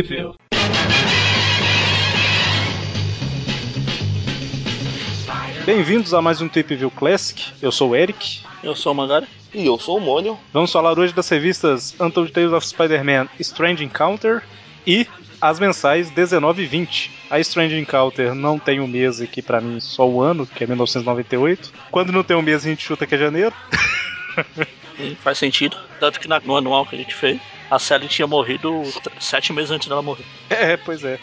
View. Bem-vindos a mais um Tip View Classic. Eu sou o Eric. Eu sou o Magari. E eu sou o Mônio. Vamos falar hoje das revistas Untold Tales of Spider-Man Strange Encounter e as mensais 19 e 20. A Strange Encounter não tem um mês aqui pra mim, só o ano, que é 1998. Quando não tem um mês, a gente chuta que é janeiro. Faz sentido. Tanto que na- no anual que a gente fez, a Sally tinha morrido sete meses antes dela morrer. É, pois é.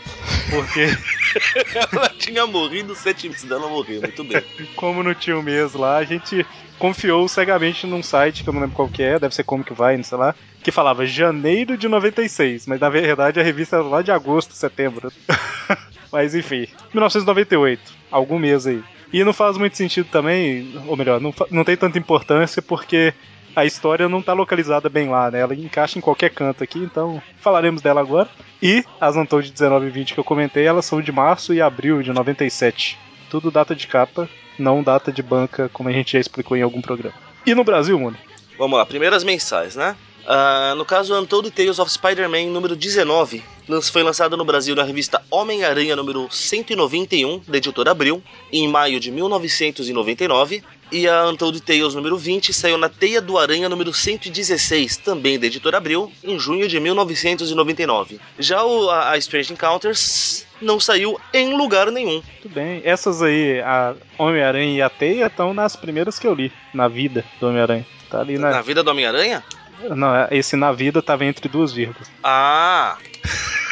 Porque Ela tinha morrido, sete meses dela morreu, muito bem. como não tinha um mês lá, a gente confiou cegamente num site que eu não lembro qual que é, deve ser como que vai, não sei lá, que falava janeiro de 96, mas na verdade a revista era lá de agosto, setembro. mas enfim, 1998, algum mês aí. E não faz muito sentido também, ou melhor, não, não tem tanta importância porque a história não tá localizada bem lá, né? Ela encaixa em qualquer canto aqui, então falaremos dela agora. E as Untold 19 e 20 que eu comentei, elas são de março e abril de 97. Tudo data de capa, não data de banca, como a gente já explicou em algum programa. E no Brasil, mano? Vamos lá, primeiras mensais, né? Ah, no caso, Untold Tales of Spider-Man número 19 lan- foi lançado no Brasil na revista Homem-Aranha número 191, da editora Abril, em maio de 1999. E a Untold Tales número 20 saiu na Teia do Aranha número 116, também da editora Abril, em junho de 1999. Já o, a, a Strange Encounters não saiu em lugar nenhum. Tudo bem. Essas aí, a Homem-Aranha e a Teia, estão nas primeiras que eu li, na vida do Homem-Aranha. Tá ali Na na. vida do Homem-Aranha? Não, esse na vida tava entre duas vírgulas. Ah,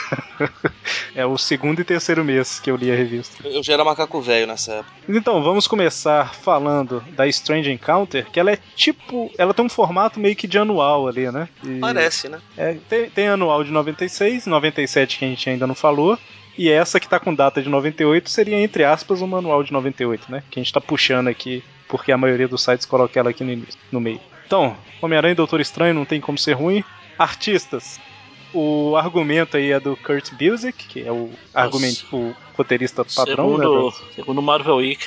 É o segundo e terceiro mês que eu li a revista. eu já era macaco velho nessa época. Então, vamos começar falando da Strange Encounter, que ela é tipo. Ela tem um formato meio que de anual ali, né? E- Parece, né? É, tem, tem anual de 96, 97 que a gente ainda não falou. E essa que tá com data de 98 seria, entre aspas, um manual de 98, né? Que a gente tá puxando aqui, porque a maioria dos sites coloca ela aqui no, início, no meio. Então, Homem-Aranha e Doutor Estranho não tem como ser ruim. Artistas. O argumento aí é do Kurt Busiek, que é o, argumento, o roteirista padrão, né? segundo, do- segundo Marvel Week,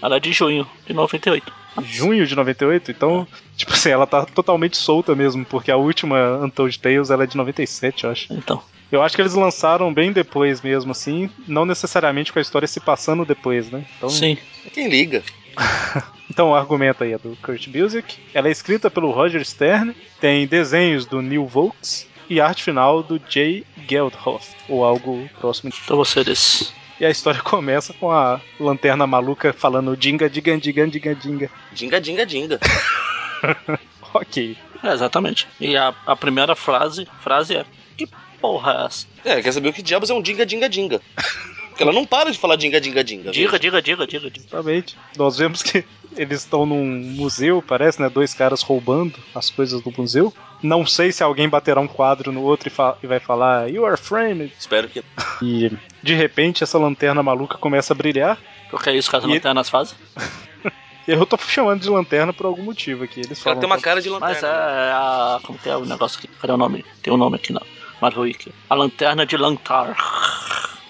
ela é de junho de 98. junho de 98, então, tipo assim, ela tá totalmente solta mesmo, porque a última Untold Tales ela é de 97, eu acho. Então, Eu acho que eles lançaram bem depois mesmo, assim, não necessariamente com a história se passando depois, né? Então, sim. Quem liga? então o argumento aí é do Kurt Busiek. Ela é escrita pelo Roger Stern, tem desenhos do Neil Volks e arte final do Jay Geldhoff, ou algo próximo disso. Pra você desse. E a história começa com a lanterna maluca falando dinga, dinga, dinga, dinga, dinga. Dinga, dinga, dinga. Ok. É, exatamente. E a, a primeira frase, frase é: Que porra é essa? É, quer saber o que diabos é um dinga, dinga, dinga? Porque ela não para de falar dinga, dinga, dinga. Diga, diga, diga, diga, diga. Exatamente. Nós vemos que eles estão num museu, parece, né? Dois caras roubando as coisas do museu. Não sei se alguém baterá um quadro no outro e, fa- e vai falar You are framed. Espero que. E de repente essa lanterna maluca começa a brilhar. Porque é isso que as E- lanternas fazem. Eu tô chamando de lanterna por algum motivo aqui. Eles Ela falam. tem uma cara de lanterna. Mas é a. Como que é o negócio aqui? Cadê o nome? Tem um nome aqui Marvel Week. A lanterna de Lantar.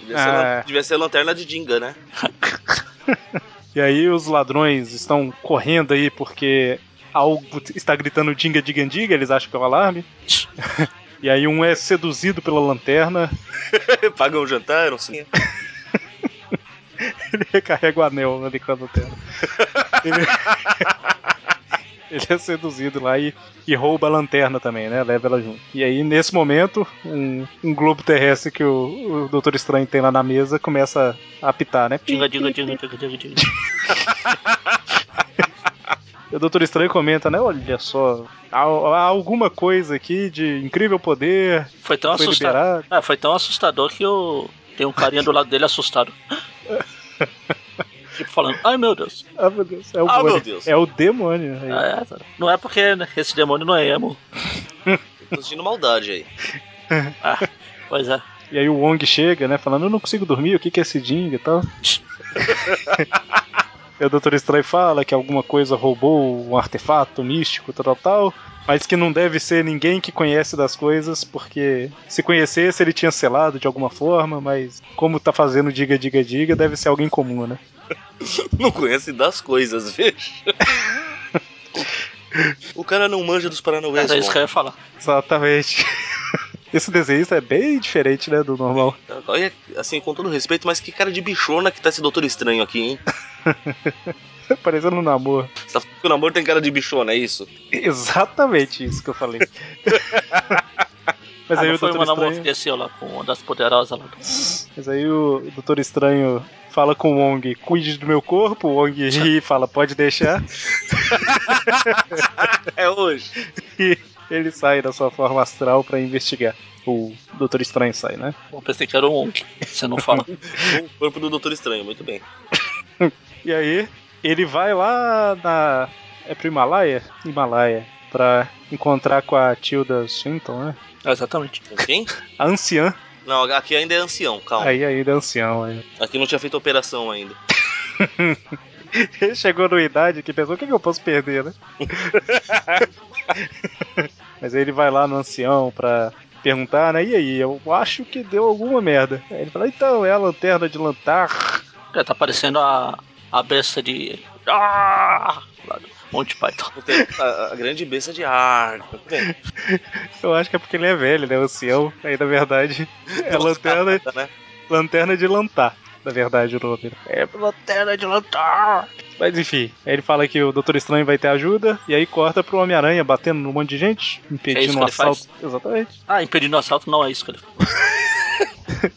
Devia, ser, Ah. lan- devia ser lanterna de dinga, né? E aí os ladrões estão correndo aí porque algo está gritando dinga, dinga, dinga. Eles acham que é um alarme. E aí um é seduzido pela lanterna. Paga um jantar, não sei. Ele recarrega o anel ali com a lanterna. Ele... Ele é seduzido lá e, e rouba a lanterna também, né? Leva ela junto. E aí, nesse momento, um, um globo terrestre que o, o Doutor Estranho tem lá na mesa começa a apitar, né? Diga, diga, diga, diga, diga, diga. O Doutor Estranho comenta, né? Olha só, há, há alguma coisa aqui de incrível poder. Foi tão Foi assustador. liberado. É, foi tão assustador que eu. Tem um carinha do lado dele assustado. tipo falando, ai meu Deus. Ah, meu Deus, é o, Ah, meu Deus. É o demônio. aí. Ah, é, não é porque esse demônio não é emo. Tô sentindo maldade aí. Ah, pois é. E aí o Wong chega, né? Falando, eu não consigo dormir, o que, que é esse Ding e tal. e o Doutor Estranho fala que alguma coisa roubou um artefato místico, tal, tal, tal. Mas que não deve ser ninguém que conhece das coisas, porque se conhecesse ele tinha selado de alguma forma, mas como tá fazendo diga, diga, diga, deve ser alguém comum, né? Não conhece das coisas, veja. o cara não manja dos Paranauês. Era isso bom. que eu ia falar. Exatamente. Esse desenhista é bem diferente, né, do normal. Olha, assim, com todo respeito, mas que cara de bichona que tá esse Doutor Estranho aqui, hein? Parecendo um namoro. Você tá falando que o namoro tem cara de bichona, é isso? Exatamente isso que eu falei. Mas ah, aí não o foi Doutor uma namoro que desceu lá com uma das poderosas lá. Mas aí o Doutor Estranho fala com o Wong, cuide do meu corpo, o Wong ri e fala, pode deixar. É hoje. E ele sai da sua forma astral pra investigar. O Doutor Estranho sai, né? Eu pensei que era um Wong. Você não fala. O corpo do Doutor Estranho, muito bem. E aí ele vai lá na. É pro Himalaia? Himalaia. Pra encontrar com a Tilda Swinton, né? É, exatamente. Quem? A anciã. Não, aqui ainda é ancião, calma. Aí ainda é ancião. Aí. Aqui não tinha feito operação ainda. Ele chegou numa idade que pensou, o que, que eu posso perder, né? Mas aí ele vai lá no ancião pra perguntar, né? E aí, eu acho que deu alguma merda. Aí ele fala, então, é a lanterna de lantar. É, tá parecendo a, a besta de. Ah! Lá do Monty Python. Tem A, a grande besta de ar. Bem. Eu acho que é porque ele é velho, né? O ancião. Aí, na verdade, é lanterna, Né? lanterna de lantar. Na verdade, o nome. É lanterna de lantar. Mas enfim, aí ele fala que o Doutor Estranho vai ter ajuda, e aí corta pro Homem-Aranha batendo num monte de gente, É impedindo isso um assalto. Exatamente. Ah, impedindo o assalto não é isso que ele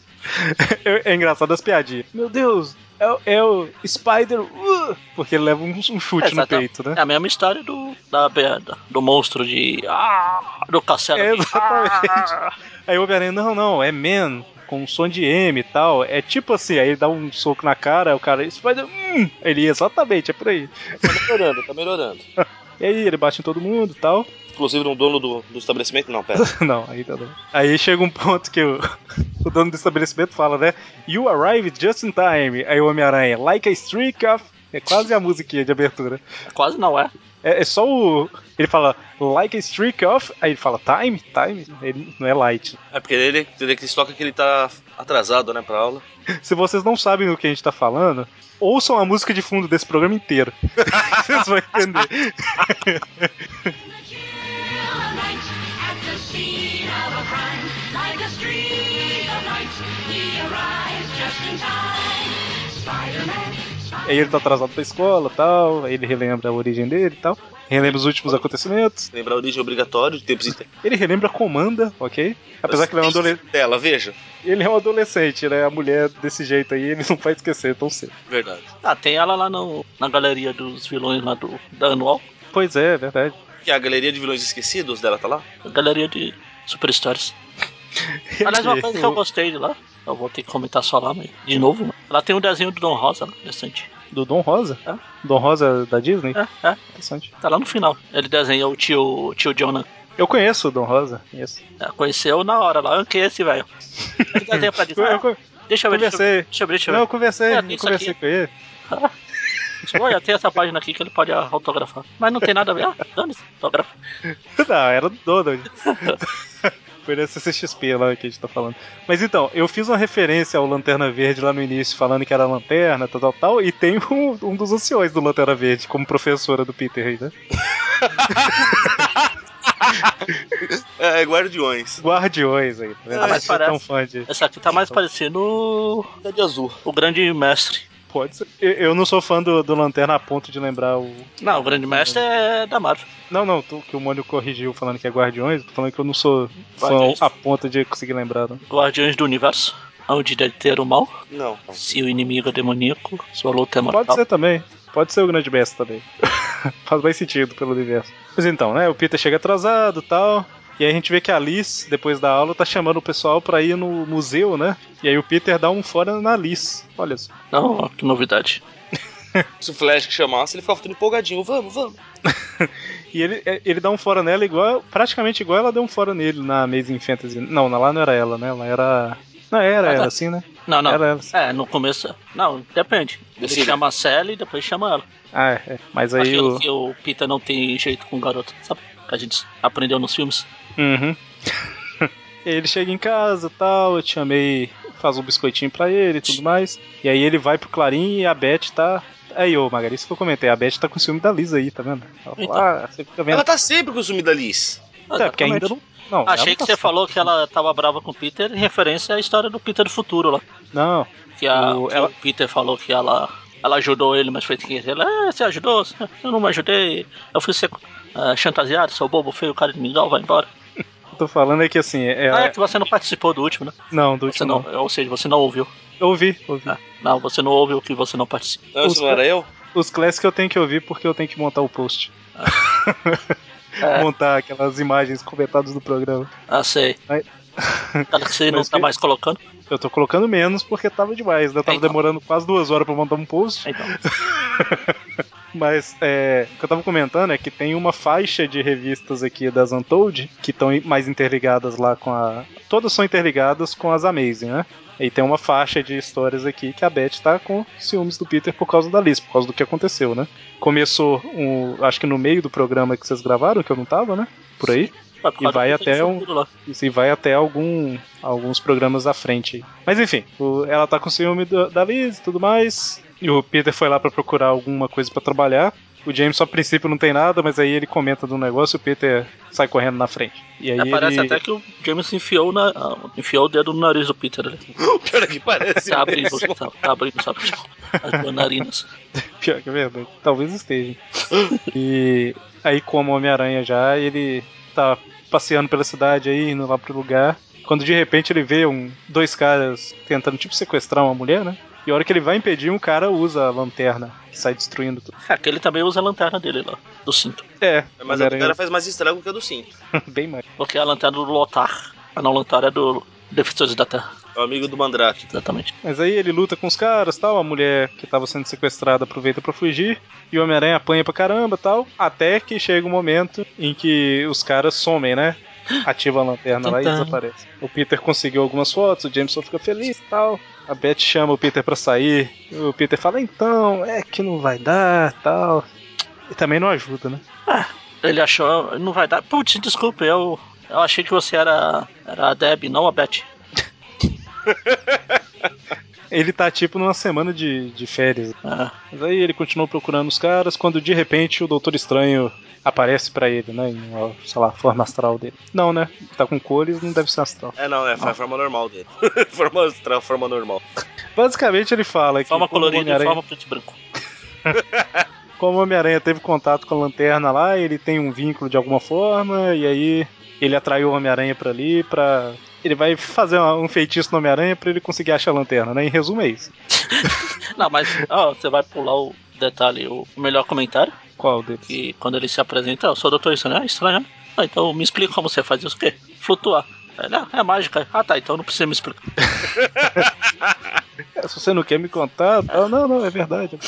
É, é engraçado as piadinhas. Meu Deus, é, o- é o Spider. uh, porque ele leva um, um chute É, no peito, né? É a mesma história do, da, da- do monstro de. Ah, do castelo. É, exatamente. Ah. Aí o Homem-Aranha, não, não, é Man, com um som de M e tal. É tipo assim, aí ele dá um soco na cara, o cara, Spider. Hum! Ele, exatamente, é por aí. Tá melhorando, tá melhorando. E aí ele bate em todo mundo e tal. Inclusive no dono do, do estabelecimento, não, pera. Não, ainda não. Aí chega um ponto que o, o dono do estabelecimento fala, né? You arrived just in time. Aí o Homem-Aranha, like a streak of. É quase a musiquinha de abertura. Quase não é. É, é só o. Ele fala, like a streak of. Aí ele fala, time? Time? Ele não é light. É porque ele, ele que se toca que ele tá atrasado, né, pra aula. Se vocês não sabem do que a gente tá falando, ouçam a música de fundo desse programa inteiro. vocês vão entender. Spider-Man, Aí ele tá atrasado pra escola tal. Aí ele relembra a origem dele e tal. Relembra os últimos acontecimentos. Lembrar a origem obrigatória de tempos em tempos. Ele relembra a comanda, ok? Apesar que ele é um adolescente. Dela, veja. Ele é um adolescente, né? A mulher desse jeito aí, ele não vai esquecer tão cedo. Verdade. Ah, tem ela lá no, na galeria dos vilões lá do, da Anual. Pois é, é verdade. Que a galeria de vilões esquecidos dela tá lá? A galeria de Super Stories. Aliás, uma coisa que eu gostei de lá. Eu vou ter que comentar só lá, mas de novo. Ela tem um desenho do Don Rosa lá, decente. Do Dom Rosa? É. Dom Rosa da Disney? É, é. Interessante. Tá lá no final. Ele desenha o tio, tio Jonah. Eu conheço o Dom Rosa. Conheço. É, conheceu na hora lá. Que é esse, velho? Ele desenha pra dizer. Eu, eu deixa eu ver, deixa eu conversei. ver. Deixa eu ver, deixa eu não, ver. eu conversei, É, eu conversei aqui. com ele. Olha, tem essa página aqui que ele pode autografar. Mas não tem nada a ver. Ah, dane-se, autografa. Não, era do Donald. Foi nessa CXP lá que a gente tá falando. Mas então, eu fiz uma referência ao Lanterna Verde lá no início, falando que era lanterna, tal, tal, tal, e tem um, um dos anciões do Lanterna Verde como professora do Peter aí, né? É, é Guardiões. Guardiões aí, tá? Ah, mas sou tão parece. fã de. Essa aqui tá mais parecendo o, Tá de azul. o grande mestre. Pode ser. Eu, não sou fã do, do Lanterna a ponto de lembrar o. Não, o grande mestre é da Marvel. Não, não, tu- que o Mônio corrigiu falando que é Guardiões, tô falando que eu não sou fã a ponto de conseguir lembrar. Não. Guardiões do Universo. Onde deve ter o mal. Não. Se o inimigo é demoníaco, sua luta é mortal. Pode ser também. Pode ser o grande mestre também. Faz mais sentido pelo universo. Mas então, né? O Peter chega atrasado e tal. E aí a gente vê que a Liz, depois da aula, tá chamando o pessoal pra ir no museu, né? E aí o Peter dá um fora na Liz. Olha só. Não, que novidade. Se o Flash chamasse, ele ficava tudo empolgadinho. Vamos, vamos. E ele, ele dá um fora nela igual. Praticamente igual ela deu um fora nele na Amazing Fantasy. Não, lá não era ela, né? Ela era. Não, era Ah, tá. ela, assim, né? Não, não. Era ela. É, no começo. Não, depende. Ele Decide. chama a Sally e depois chama ela. Ah, é. é. Mas aí Aquilo o. que o Peter não tem jeito com o garoto, sabe? Que a gente aprendeu nos filmes. Uhum. ele chega em casa tal, eu te chamei, faz um biscoitinho pra ele e tudo mais. E aí ele vai pro Clarim e a Beth tá. Aí, ô Magari, isso que eu comentei, a Beth tá com ciúme da Liz aí, tá vendo? Ela fala, Então. ah, você fica vendo. Ela tá sempre com o ciúme da Liz. É, porque ainda não. não Achei que tá você certa. falou que ela tava brava com o Peter em referência à história do Peter do futuro lá. Não. Que, a, O- que ela- o Peter falou que ela, ela ajudou ele, mas foi querer. Ela, ah, você ajudou? Eu não me ajudei. Eu fui ser ah, chantageado, sou bobo, feio, cara de mingau, vai embora. Tô falando é que assim. É, Ah, é que você não participou do último, né? Não, do Você último não, não. ou seja, você não ouviu. Eu ouvi, ouvi. Ah, não, você não ouve o que você não participa. Não, isso não era eu? Os clássicos eu tenho que ouvir porque eu tenho que montar o post. É. Montar aquelas imagens comentadas do programa. Ah, sei. Mas- Você não tá mais colocando. Eu tô colocando menos porque tava demais, né? Eu tava Então. demorando quase duas horas pra montar um post. Então, Mas é, o que eu tava comentando é que tem uma faixa de revistas aqui das Untold que estão mais interligadas lá com a. Todas são interligadas com as Amazing, né? E tem uma faixa de histórias aqui que a Beth tá com ciúmes do Peter por causa da Liz, por causa do que aconteceu, né? Começou, um, acho que no meio do programa que vocês gravaram, que eu não tava, né? Por aí. Por E causa vai até um- aí vai até algum, alguns programas à frente. aí. Mas enfim, o- ela tá com ciúme do- da Liz e tudo mais. E o Peter foi lá pra procurar alguma coisa pra trabalhar. O James, a princípio, não tem nada, mas aí ele comenta do negócio e o Peter sai correndo na frente. E aí É, parece ele... até que o James enfiou, na, enfiou o dedo no nariz do Peter ali. Pior é que parece. Tá abrindo, mesmo. tá, tá abrindo, sabe? As narinas. Pior que é verdade. Talvez esteja. e aí, como Homem-Aranha já, ele tá passeando pela cidade aí, indo lá pro lugar. Quando de repente ele vê um, dois caras tentando, tipo, sequestrar uma mulher, né? E a hora que ele vai impedir, um cara usa a lanterna que sai destruindo tudo. É, que ele também usa a lanterna dele lá, do cinto. É, Mas a cara faz mais estrago que a do cinto. bem mais. Porque a lanterna do Lotar. A não lanterna é do Defensores da Terra. É o amigo do Mandrake. Exatamente. Mas aí ele luta com os caras tal, a mulher que tava sendo sequestrada aproveita pra fugir, e o Homem-Aranha apanha pra caramba tal, até que chega um momento em que os caras somem, né? Ativa a lanterna lá e desaparece. O Peter conseguiu algumas fotos, o Jameson fica feliz e tal. A Beth chama o Peter pra sair. O Peter fala, então, é que não vai dar tal. E também não ajuda, né? Ele achou. Não vai dar. Putz, desculpa, eu. Eu achei que você era. Era a Deb, não a Beth. Ele tá tipo numa semana de, de férias. Ah, Mas aí ele continuou procurando os caras, quando de repente o Doutor Estranho aparece pra ele, né? Em uma, sei lá, forma astral dele. Não, né? Tá com cores, não deve ser astral. É, não, é, foi a forma normal dele. forma astral, forma normal. Basicamente ele fala que forma colorida e forma preto e branco. como o Homem-Aranha teve contato com a lanterna lá, ele tem um vínculo de alguma forma, e aí ele atraiu o Homem-Aranha pra ali pra. Ele vai fazer um feitiço no Homem-Aranha pra ele conseguir achar a lanterna, né? Em resumo é isso. Não, mas ó, você vai pular o detalhe, o melhor comentário, Qual deles? que quando ele se apresenta, eu sou o Doutor Estranho, ah, estranho. né? Ah, então me explica como você faz isso, o quê? Flutuar. Ele, ah, é mágica. Ah tá, então não precisa me explicar. É, se você não quer me contar, tal, não, não, é verdade.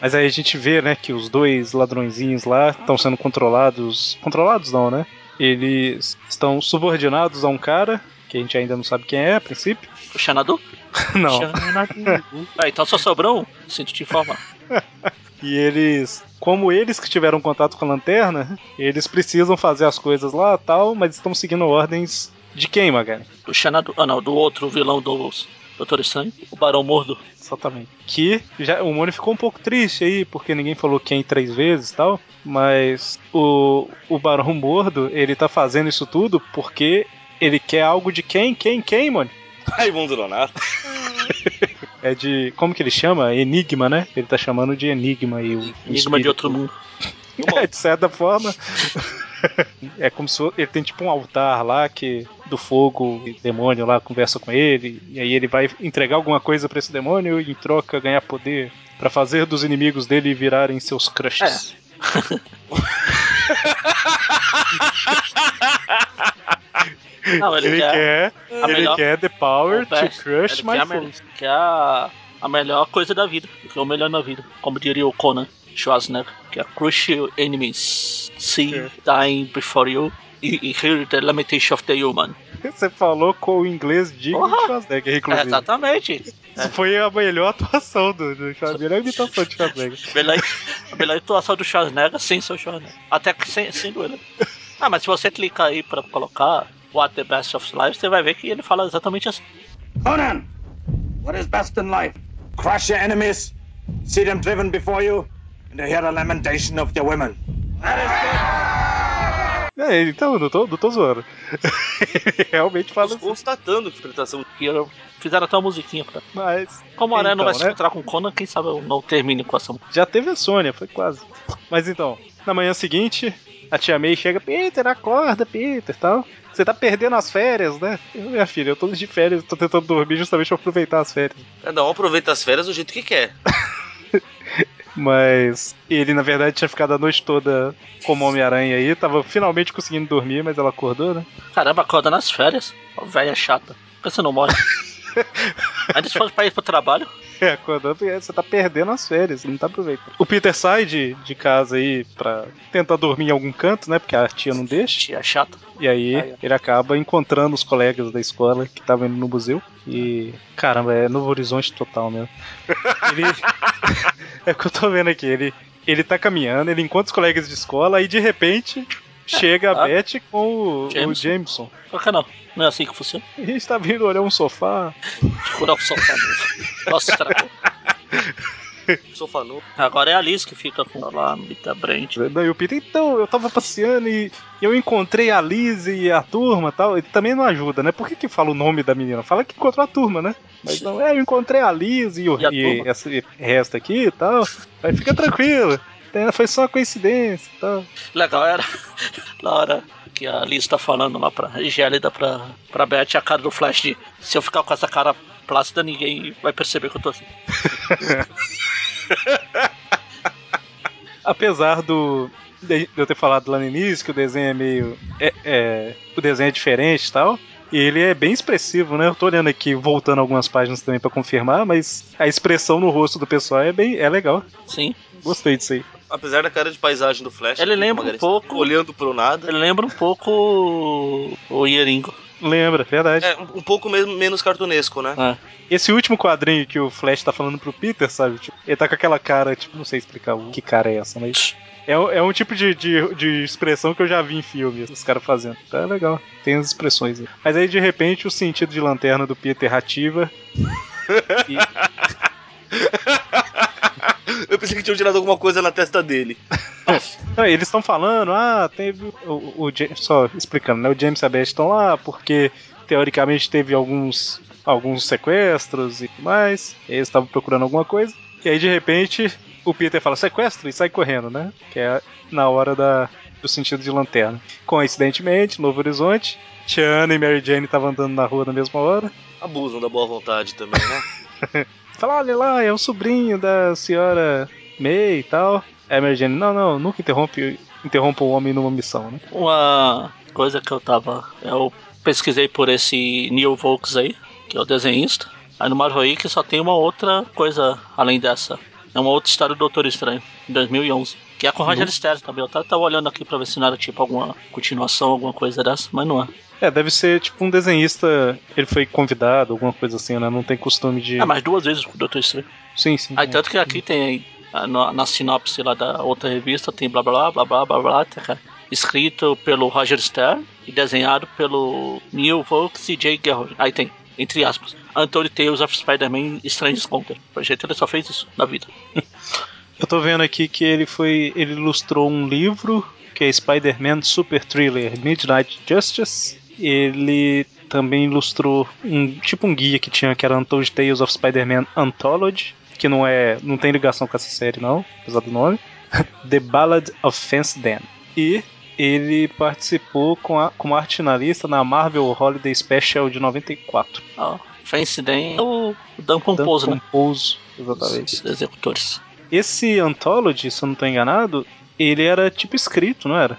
Mas aí a gente vê, né, que os dois ladrõezinhos lá estão sendo controlados. Controlados não, né? Eles estão subordinados a um cara, que a gente ainda não sabe quem é a princípio. O Xanadu? Não. Xanadu. ah, então só sobrou um? Sinto te informar. E eles, como eles que tiveram contato com a lanterna, eles precisam fazer as coisas lá tal, mas estão seguindo ordens de quem, Magari? Do Xanadu. Ah não, do outro vilão do Doutor Estranho, o Barão Mordo. Exatamente. Que já, o Mônio ficou um pouco triste aí, porque ninguém falou quem três vezes e tal. Mas o, o Barão Mordo, ele tá fazendo isso tudo porque ele quer algo de quem? Quem? Quem, mano? Raimundo Donato. É de. Como que ele chama? Enigma, né? Ele tá chamando de Enigma aí. O, Enigma de outro mundo. É, de certa forma. é como se ele tem tipo um altar lá que do fogo, o demônio lá conversa com ele, e aí ele vai entregar alguma coisa pra esse demônio e em troca ganhar poder pra fazer dos inimigos dele virarem seus crushes. Não, ele, Ele quer, quer, a ele melhor- quer the power o to crush my food. me- quer a, a melhor coisa da vida, que é o melhor na vida. Como diria o Conan Schwarzenegger, que é crush your enemies, see É. dying before you, e, hear the lamentation of the human. Você falou com o inglês digno Porra! de Schwarzenegger, É, inclusive. exatamente. Isso foi a melhor atuação do, do Schwarzenegger, a melhor imitação de Schwarzenegger. Melhor, a melhor atuação do Schwarzenegger sem ser o Schwarzenegger. Até que sem, sendo ele. Ah, mas se você clicar aí pra colocar What the Best of Life, você vai ver que ele fala exatamente assim. Conan, what is best in life? Crush your enemies, see them driven before you, and to hear the lamentation of your women. É, então, não tô, não tô zoando. Ele realmente fala assim. constatando que a interpretação E eu- fizeram até uma musiquinha pra. Mas Como a Aranha não vai Então, se né? encontrar com o Conan, quem sabe eu não termine com essa. já teve a Sônia, foi quase. Mas então, na manhã seguinte, a tia May chega, Peter, acorda, Peter, tal. Você tá perdendo as férias, né? Eu, minha filha, eu tô de férias, tô tentando dormir justamente pra aproveitar as férias. Cada um aproveita as férias do jeito que quer. Mas ele, na verdade, tinha ficado a noite toda como Homem-Aranha aí, tava finalmente conseguindo dormir, mas ela acordou, né? Caramba, acorda nas férias. Ó, velha chata. Por que você não morre? Se fosse pra ir pro trabalho. É, acordando, você tá perdendo as férias, não tá aproveitando. O Peter sai de, de casa aí pra tentar dormir em algum canto, né? Porque a tia não deixa. Tia chata. E aí ele acaba encontrando os colegas da escola que estavam indo no museu. E. Caramba, é Novo Horizonte total mesmo. Ele. é o que eu tô vendo aqui. Ele, ele tá caminhando, ele encontra os colegas de escola e de repente chega a Ah. Beth com o o Jameson. Jameson. Por que não? Não é assim que funciona? E a gente tá vindo olhar um sofá. Furar o sofá mesmo. Nossa, estragou. Sofá novo. Agora é a Liz que fica com lá no Bita Brand. Daí o Peter, então, eu tava passeando e eu encontrei a Liz e a turma e tal. Ele também não ajuda, né? Por que, que fala o nome da menina? Fala que encontrou a turma, né? Mas não, é, eu encontrei a Liz e, o, E e esse resto aqui e tal. Aí fica tranquilo. Tem- Foi só uma coincidência e tal. Legal era na hora que a Liz tá falando lá pra Gélida, pra, pra Beth, a cara do Flash de se eu ficar com essa cara plácida, ninguém vai perceber que eu tô assim. Apesar do. De eu ter falado lá no início que o desenho é meio. É, é- o desenho é diferente e tal. E ele é bem expressivo, né? Eu tô olhando aqui, voltando algumas páginas também pra confirmar, mas a expressão no rosto do pessoal é bem. é legal. Sim. Gostei disso aí. Apesar da cara de paisagem do Flash. Ele lembra um pouco- Olhando pro nada. Ele lembra um pouco o- o Ieringo. Lembra, verdade. É, um um pouco mesmo, menos cartunesco, né? É. Esse último quadrinho que o Flash tá falando pro Peter, sabe? Tipo, ele tá com aquela cara, tipo, não sei explicar o que cara é essa, mas. É, um- é um tipo de, de, de expressão que eu já vi em filmes, os caras fazendo. Tá legal, tem as expressões aí. Mas aí, de repente, o sentido de lanterna do Peter ativa. e, Eu pensei que tinham tirado alguma coisa na testa dele. Não, eles estão falando, ah, teve. O, o James, só explicando, né? O James e a Beth estão lá porque teoricamente teve alguns, alguns sequestros e tudo mais. E eles estavam procurando alguma coisa. E aí de repente o Peter fala sequestro e sai correndo, né? Que é na hora da, do sentido de lanterna. Coincidentemente, Novo Horizonte, Tiana e Mary Jane estavam andando na rua na mesma hora. Abusam da boa vontade também, né? Fala, olha lá, é o sobrinho da senhora May e tal. A Mary Jane, não, não, nunca interrompe, interrompa o homem numa missão, né? Uma coisa que eu tava. Eu pesquisei por esse Neil Volks aí, que é o desenhista. Aí no Marvel que só tem uma outra coisa além dessa. É uma outra história do Doutor Estranho, em 2011. Que é com o Roger Stern também. Eu tava, tava olhando aqui pra ver se não era tipo alguma continuação, alguma coisa dessa, mas não é. É, deve ser tipo um desenhista. Ele foi convidado, alguma coisa assim, né? Não tem costume de. É, mas duas vezes com o Doutor Estranho. Sim, sim. Aí é. tanto que aqui tem aí, ah, na, na sinopse lá da outra revista, tem blá blá blá blá blá blá, tá, escrito pelo Roger Stern e desenhado pelo Neil Volks e Jay Garrett. Aí tem, entre aspas, Anthony Tales of Spider-Man Strange Encounter. Por jeito ele só fez isso na vida. Eu tô vendo aqui que ele foi. Ele ilustrou um livro que é Spider-Man Super Thriller Midnight Justice. Ele também ilustrou um tipo um guia que tinha que era Untold Tales of Spider-Man Anthology, que não é, não tem ligação com essa série não, apesar do nome. The Ballad of Fence Dan. E ele participou com a, como arte finalista na Marvel Holiday Special de 94. Ó, Fancy Dan é o Dan Compose, Dan né? Compose, exatamente. Os executores. Esse Anthology, se eu não tô enganado, ele era tipo escrito, não era?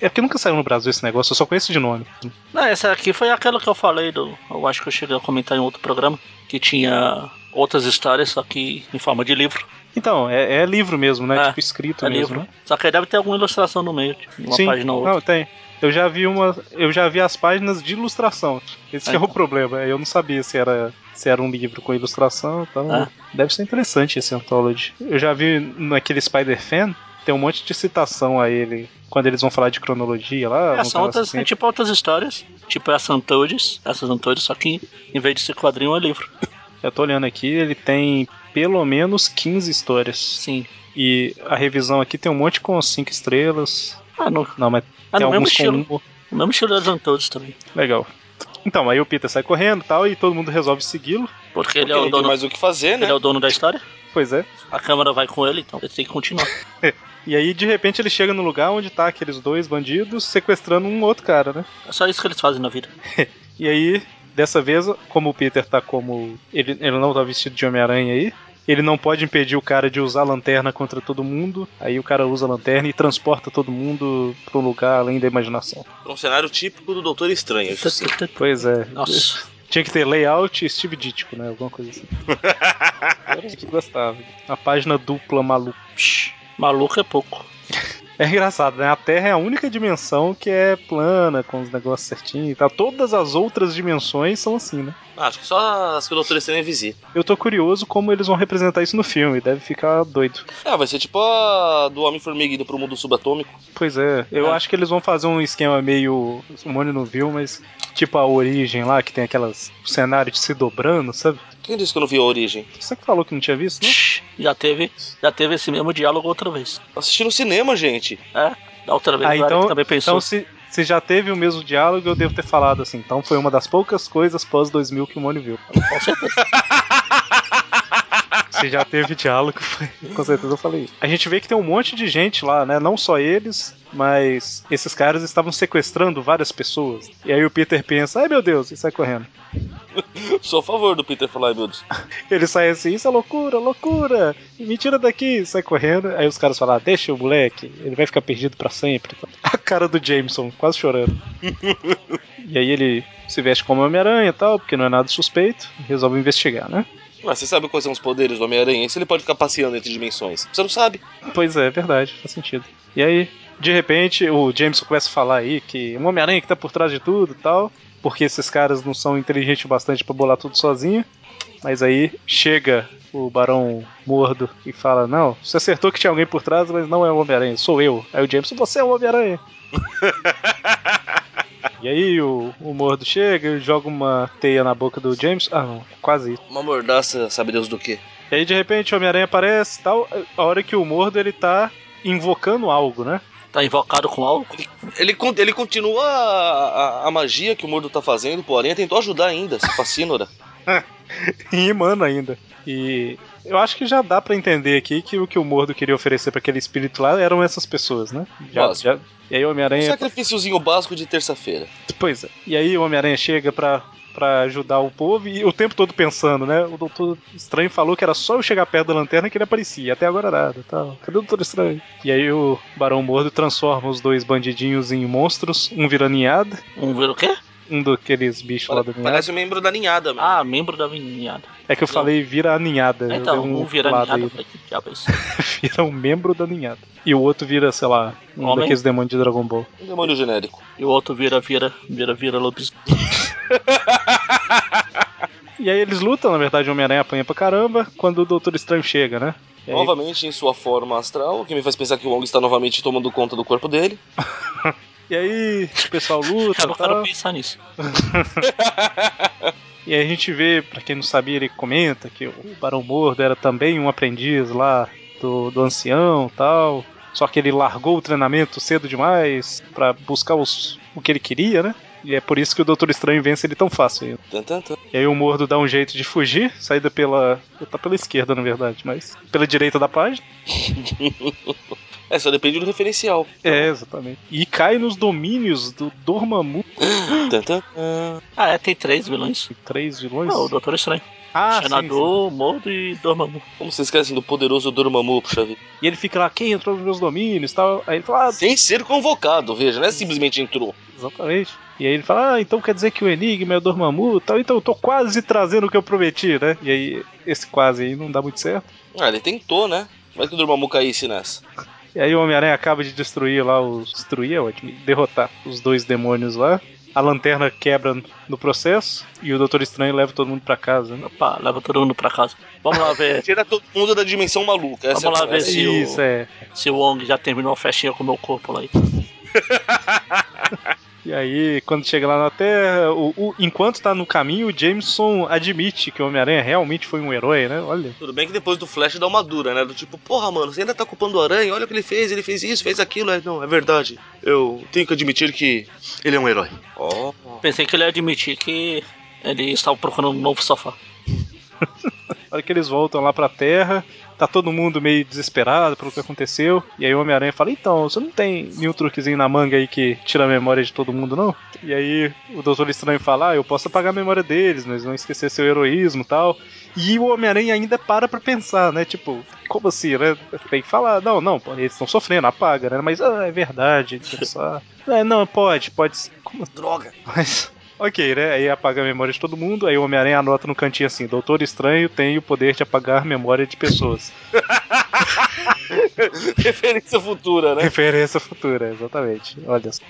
É porque nunca saiu no Brasil esse negócio, eu só conheço de nome. Não, essa aqui foi aquela que eu falei do. Eu acho que eu cheguei a comentar em outro programa. Que tinha outras histórias, só que em forma de livro. Então, é, é livro mesmo, né? É, tipo escrito É mesmo, livro. né? Só que aí deve ter alguma ilustração no meio, tipo, uma Sim, página ou outra. não, tem. Eu já vi uma. Eu já vi as páginas de ilustração. Esse Ah, que é o problema. Eu não sabia se era, se era um livro com ilustração, então Ah. deve ser interessante esse Anthology. Eu já vi naquele Spider-Fan, tem um monte de citação a ele quando eles vão falar de cronologia lá. É, são outras, assim. é tipo outras histórias, tipo essa Antodes, essas Antodes, só que em vez de ser quadrinho é livro. Eu tô olhando aqui, ele tem pelo menos 15 histórias. Sim. E a revisão aqui tem um monte com 5 estrelas. Ah, no, Não, mas Ah, tem no mesmo alguns com estilo. humor. no mesmo estilo das Untold também. Legal. Então, aí o Peter sai correndo e tal, e todo mundo resolve segui-lo. Porque ele Porque é o não tem dono, mais o que fazer, né? ele é o dono da história. Pois é. A câmera vai com ele, então ele tem que continuar. E aí, de repente, ele chega no lugar onde tá aqueles dois bandidos sequestrando um outro cara, né? É só isso que eles fazem na vida. E aí, dessa vez, como o Peter tá como. Ele, ele não tá vestido de Homem-Aranha aí. Ele não pode impedir o cara de usar a lanterna contra todo mundo. Aí o cara usa a lanterna e transporta todo mundo pra um lugar além da imaginação. Um cenário típico do Doutor Estranho. Pois é. Nossa. Tinha que ter layout Steve Ditko, né? Alguma coisa assim. Que gostava. A página dupla maluca. Psh, Maluco é pouco. É engraçado, né? A Terra é a única dimensão que é plana, com os negócios certinhos e tal. Todas as outras dimensões são assim, né? Ah, acho que só as que o Doutor Estranho visita. Eu tô curioso como eles vão representar isso no filme. Deve ficar doido. Ah, vai ser tipo a do Homem-Formiga indo pro mundo subatômico. Pois é, eu É. acho que eles vão fazer um esquema meio. O Mônio não viu, mas. Tipo a origem lá, que tem aquelas. O cenário de se dobrando, sabe? Quem disse que eu não vi a origem? Você que falou que não tinha visto? Psh, Já teve, já teve esse mesmo diálogo outra vez. Assisti no cinema, gente. É, da outra vez Ah, então, também pensou. então se, se já teve o mesmo diálogo, eu devo ter falado assim. Então foi uma das poucas coisas pós-2000 que o Mônio viu. Com certeza. Se já teve diálogo, foi, com certeza eu falei. A gente vê que tem um monte de gente lá, né? Não só eles, mas esses caras estavam sequestrando várias pessoas. E aí o Peter pensa, ai meu Deus, e sai correndo. Sou a favor do Peter falar, meu Deus. Ele sai assim, isso é loucura, loucura! Me tira daqui, sai correndo. Aí os caras falam, ah, deixa o moleque, ele vai ficar perdido pra sempre. A cara do Jameson, quase chorando. e aí ele se veste como Homem-Aranha e tal, porque não é nada suspeito, resolve investigar, né? Mas você sabe quais são os poderes do Homem-Aranha? Se ele pode ficar passeando entre dimensões. Você não sabe. Pois é, é verdade, faz sentido. E aí, de repente, o Jameson começa a falar aí que um Homem-Aranha que tá por trás de tudo e tal, porque esses caras não são inteligentes bastante pra bolar tudo sozinho. Mas aí chega o Barão Mordo e fala: Não, você acertou que tinha alguém por trás, mas não é o Homem-Aranha, sou eu. Aí o Jameson, você é o Homem-Aranha. e aí o, o Mordo chega e joga uma teia na boca do Jameson. Ah, não, quase isso. Uma mordaça, sabe Deus do que? E aí de repente o Homem-Aranha aparece e tal. A hora que o Mordo ele tá invocando algo, né? Tá invocado com algo? Ele, ele continua a, a- a magia que o Mordo tá fazendo, Aranha tentou ajudar ainda, se fascínora. em Imano ainda. E eu acho que já dá pra entender aqui que o que o Mordo queria oferecer pra aquele espírito lá eram essas pessoas, né? Já, já- e aí o Um Homem-Aranha. sacrifíciozinho básico de terça-feira. Pois é. E aí o Homem-Aranha chega pra, pra ajudar o povo e o tempo todo pensando, né? O Doutor Estranho falou que era só eu chegar perto da lanterna que ele aparecia. Até agora nada. Tal. Cadê o Doutor Estranho? E aí o Barão Mordo transforma os dois bandidinhos em monstros. Um vira ninhada, Um ver o quê? Um daqueles bichos lá do ninhada. Parece um membro da ninhada, mano. Ah, membro da ninhada. É que eu falei vira a ninhada. Então, dei um vira lado ninhada. falei, Que diabo é isso? vira um membro da ninhada. E o outro vira, sei lá, um Homem? daqueles demônios de Dragon Ball. Um demônio genérico. E o outro vira, vira, vira, vira lobisomem. E aí eles lutam, na verdade o Homem-Aranha apanha pra caramba quando o Doutor Estranho chega, né? Aí- Novamente em sua forma astral, o que me faz pensar que o Wong está novamente tomando conta do corpo dele. E aí o pessoal luta Eu e não quero pensar nisso. E aí a gente vê, pra quem não sabia, ele comenta que o Barão Mordo era também um aprendiz lá do, do ancião e tal. Só que ele largou o treinamento cedo demais pra buscar os, o que ele queria, né? E é por isso que o Doutor Estranho vence ele tão fácil ainda. Tan, tan, tan. E aí o Mordo dá um jeito de fugir, saída pela. tá pela esquerda, na verdade, mas pela direita da página. É, só depende do referencial. É, exatamente. E cai nos domínios do Dormammu. Ah, é, tem três vilões. Três vilões. Ah, o Doutor Estranho. Ah, sim, Senador, Mordo e Dormammu. Como vocês esquecem do poderoso Dormammu, puxa vida. sim. E ele fica lá, quem entrou nos meus domínios e tal. Aí ele fala, ah, Sem ser convocado, veja, não é simplesmente entrou. exatamente. E aí ele fala, ah, então quer dizer que o Enigma é o Dormammu e tal. Então eu tô quase trazendo o que eu prometi, né? E aí esse quase aí não dá muito certo. Ah, ele tentou, né? Vai que o Dormammu caísse nessa. E aí o Homem-Aranha acaba de destruir lá os. Destruir é ótimo. Derrotar os dois demônios lá. A lanterna quebra no processo e o Doutor Estranho leva todo mundo pra casa. Né? Opa, leva todo mundo pra casa. Vamos lá ver Tira todo mundo da dimensão maluca. Essa Vamos é a- lá ver se o- Isso, é. se o Wong já terminou a festinha com o meu corpo lá. E aí, quando chega lá na Terra, o, o- enquanto tá no caminho, o Jameson admite que o Homem-Aranha realmente foi um herói, né? Olha. Tudo bem que depois do Flash dá uma dura, né? Do tipo, porra, mano, você ainda tá culpando o Aranha, olha o que ele fez, ele fez isso, fez aquilo. É, não, é verdade. Eu tenho que admitir que ele é um herói. Ó. Pensei que ele ia admitir que ele estava procurando um novo sofá. Na hora que eles voltam lá pra Terra, tá todo mundo meio desesperado pelo que aconteceu. E aí o Homem-Aranha fala: Então, você não tem nenhum truquezinho na manga aí que tira a memória de todo mundo, não? E aí o Doutor Estranho fala: ah, eu posso apagar a memória deles, mas não esquecer seu heroísmo e tal. E o Homem-Aranha ainda para pra pensar, né? Tipo, como assim, né? Tem que falar: Não, não, eles estão sofrendo, apaga, né? Mas ah, é verdade, pensar. é, não, pode, pode. Como Droga. mas. Ok, né? Aí apaga a memória de todo mundo, aí o Homem-Aranha anota no cantinho assim: Doutor Estranho tem o poder de apagar a memória de pessoas. Referência futura, né? Referência futura, exatamente. Olha só.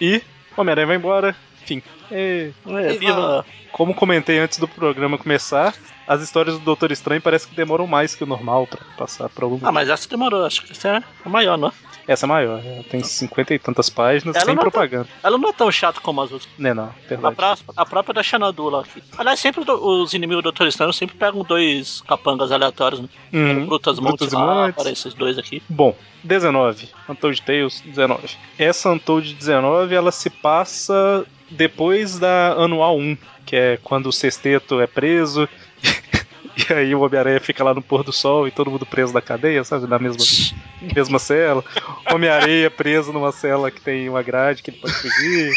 E o Homem-Aranha vai embora. Enfim. É, É, viva. como comentei antes do programa começar, as histórias do Doutor Estranho parece que demoram mais que o normal pra passar pra algum. Ah, mas essa demorou, acho que essa é a maior, não é? Essa é maior, ela tem cinquenta e tantas páginas Ela sem não tá- propaganda. Ela não é tão chata como as outras. Né, não, A, verdade. próxima, a própria da Xanadu lá. Aliás, sempre os inimigos do Doutor Estranho sempre pegam dois capangas aleatórios, né? Uhum. Brutas Montes Brutas lá, Montes. esses dois aqui. Bom, 19. Untold Tales 19. Essa Untold 19 ela se passa depois da anual 1, que é quando o sexteto é preso. E aí o Homem-Aranha fica lá no pôr do sol e todo mundo preso na cadeia, sabe? Na mesma, mesma cela. Homem-Aranha preso numa cela que tem uma grade que ele pode fugir.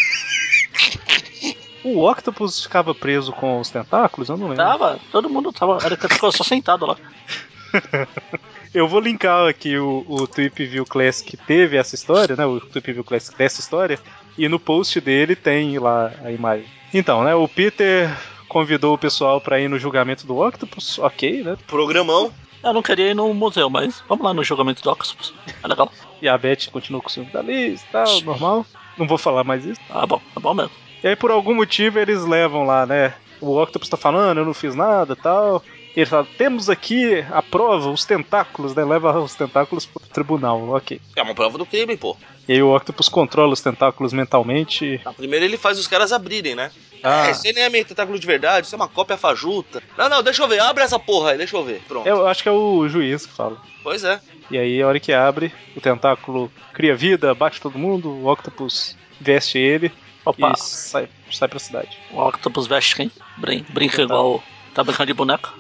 O Octopus ficava preso com os tentáculos? Eu não lembro. Tava, todo mundo tava. Era que ficou só sentado lá. Eu vou linkar aqui o, o Tweep View Classic que teve essa história, né? O Tweep View Classic dessa história. E no post dele tem lá a imagem. Então, né? O Peter convidou o pessoal pra ir no julgamento do Octopus. Ok, né? Programão. Eu não queria ir no museu, mas vamos lá no julgamento do Octopus. É legal. E a Beth continua com o ciúme da Liz e tal, normal. Não vou falar mais isso. Ah, bom, é bom mesmo. E aí, por algum motivo, eles levam lá, né? O Octopus tá falando, eu não fiz nada e tal. E ele fala, temos aqui a prova, os tentáculos, né? Leva os tentáculos pro tribunal, ok. É uma prova do crime, pô. E aí o Octopus controla os tentáculos mentalmente. Tá, primeiro ele faz os caras abrirem, né? Ah. É, isso aí nem é meio tentáculo de verdade, isso é uma cópia fajuta. Não, não, deixa eu ver, abre essa porra aí, deixa eu ver. Pronto. Eu acho que é o juiz que fala. Pois é. E aí, a hora que abre, o tentáculo cria vida, bate todo mundo, o Octopus veste ele Opa, e sai, sai pra cidade. o Octopus veste quem? Brin brinca igual. Tá brincando de boneca?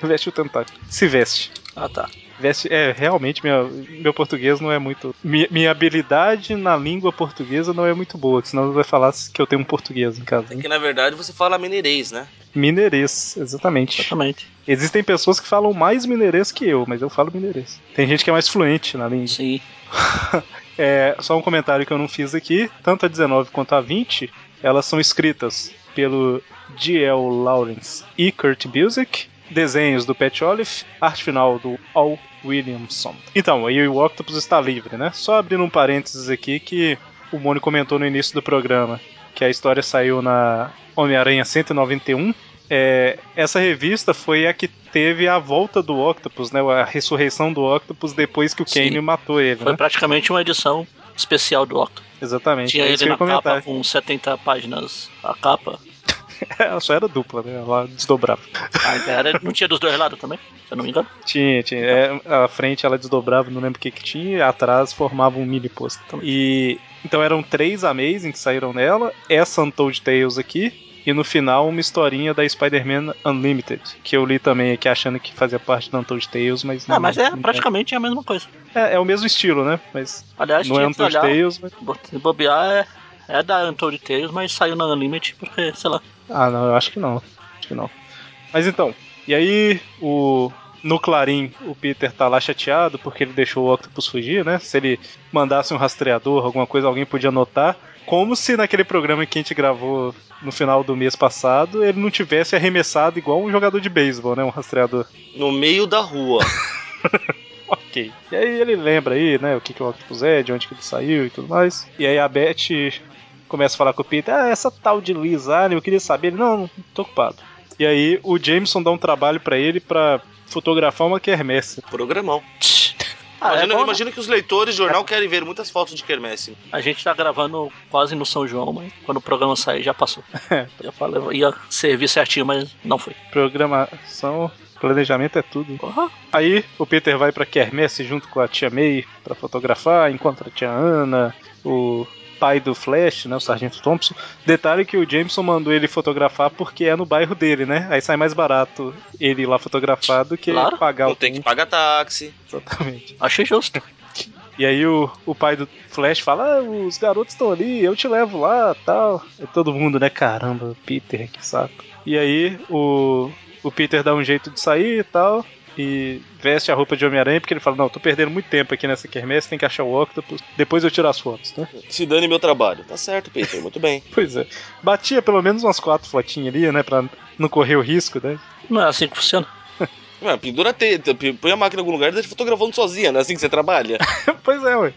Veste o tentáculo. Se veste. Ah, tá. Veste. É, realmente, minha, meu português não é muito. Minha, minha habilidade na língua portuguesa não é muito boa, senão vai falar que eu tenho um português em casa. É que na verdade você fala mineirês, né? Mineirês, exatamente. Exatamente. Existem pessoas que falam mais mineirês que eu, mas eu falo mineirês. Tem gente que é mais fluente na língua. Sim. É, só um comentário que eu não fiz aqui. Tanto a 19 quanto a 20, elas são escritas pelo G.L. Lawrence e Kurt Busiek. Desenhos do Pat Olive, arte final do Al Williamson. Então, aí o Octopus está livre, né? Só abrindo um parênteses aqui que o Moni comentou no início do programa que a história saiu na Homem-Aranha 191. É, essa revista foi a que teve a volta do Octopus, né? A ressurreição do Octopus depois que o Sim. Kane matou ele, Foi né? praticamente uma edição especial do Octopus. Exatamente. Tinha é ele na ia capa comentar. com 70 páginas a capa. Ela só era dupla, né? Ela desdobrava. Ah, era, não tinha dos dois lados também, se eu não me engano. Tinha, tinha. É, a frente ela desdobrava, não lembro o que que tinha, e atrás formava um mini pôster também. E então eram três Amazing que saíram nela, essa Untold Tales aqui, e no final uma historinha da Spider-Man Unlimited, que eu li também aqui achando que fazia parte da Untold Tales, mas não. Ah, mas é não praticamente a mesma coisa. É, é o mesmo estilo, né? Mas Aliás, não é Untold olhar, Tales, mas... bobear é, da Untold Tales, mas saiu na Unlimited porque, sei lá. Ah, não, eu acho que não. Acho que não. Mas então, e aí o no Clarim o Peter tá lá chateado porque ele deixou o Octopus fugir, né? Se ele mandasse um rastreador, alguma coisa, alguém podia notar. Como se naquele programa que a gente gravou no final do mês passado, ele não tivesse arremessado igual um jogador de beisebol, né? Um rastreador. No meio da rua. Ok. E aí ele lembra aí, né, o que, que o Octopus é, de onde que ele saiu e tudo mais. E aí a Beth começa a falar com o Peter, ah, essa tal de Liz Allen, eu queria saber. Ele, não, não tô ocupado. E aí o Jameson dá um trabalho pra ele pra fotografar uma quermesse. Programão. Ah, é imagina, bom, né? imagina que os leitores de jornal querem ver muitas fotos de quermesse. A gente tá gravando quase no São João, mas quando o programa sair já passou. ia, falar, ia servir certinho, mas não foi. Programação, planejamento é tudo. Porra. Aí o Peter vai pra Kermesse junto com a tia May pra fotografar, encontra a tia Ana, o pai do Flash, né, o Sargento Thompson. Detalhe que o Jameson mandou ele fotografar porque é no bairro dele, né? Aí sai mais barato ele ir lá fotografar do que Claro. pagar Não o tem que pagar táxi. Exatamente. Achei justo. E aí o, o pai do Flash fala, ah, os garotos estão ali, eu te levo lá, tal. E todo mundo, né, caramba, Peter, que saco. E aí o, o Peter dá um jeito de sair e tal, e veste a roupa de Homem-Aranha, porque ele fala, não, tô perdendo muito tempo aqui nessa quermesse, tem que achar o Octopus, depois eu tiro as fotos, né? Se dane meu trabalho. Tá certo, Peter, muito bem. Pois é. Batia pelo menos umas quatro fotinhas ali, né, pra não correr o risco, né? Não é assim que funciona. Ué, pendura a teta, põe a máquina em algum lugar e deixa fotografando sozinha, não é assim que você trabalha? pois é, ué.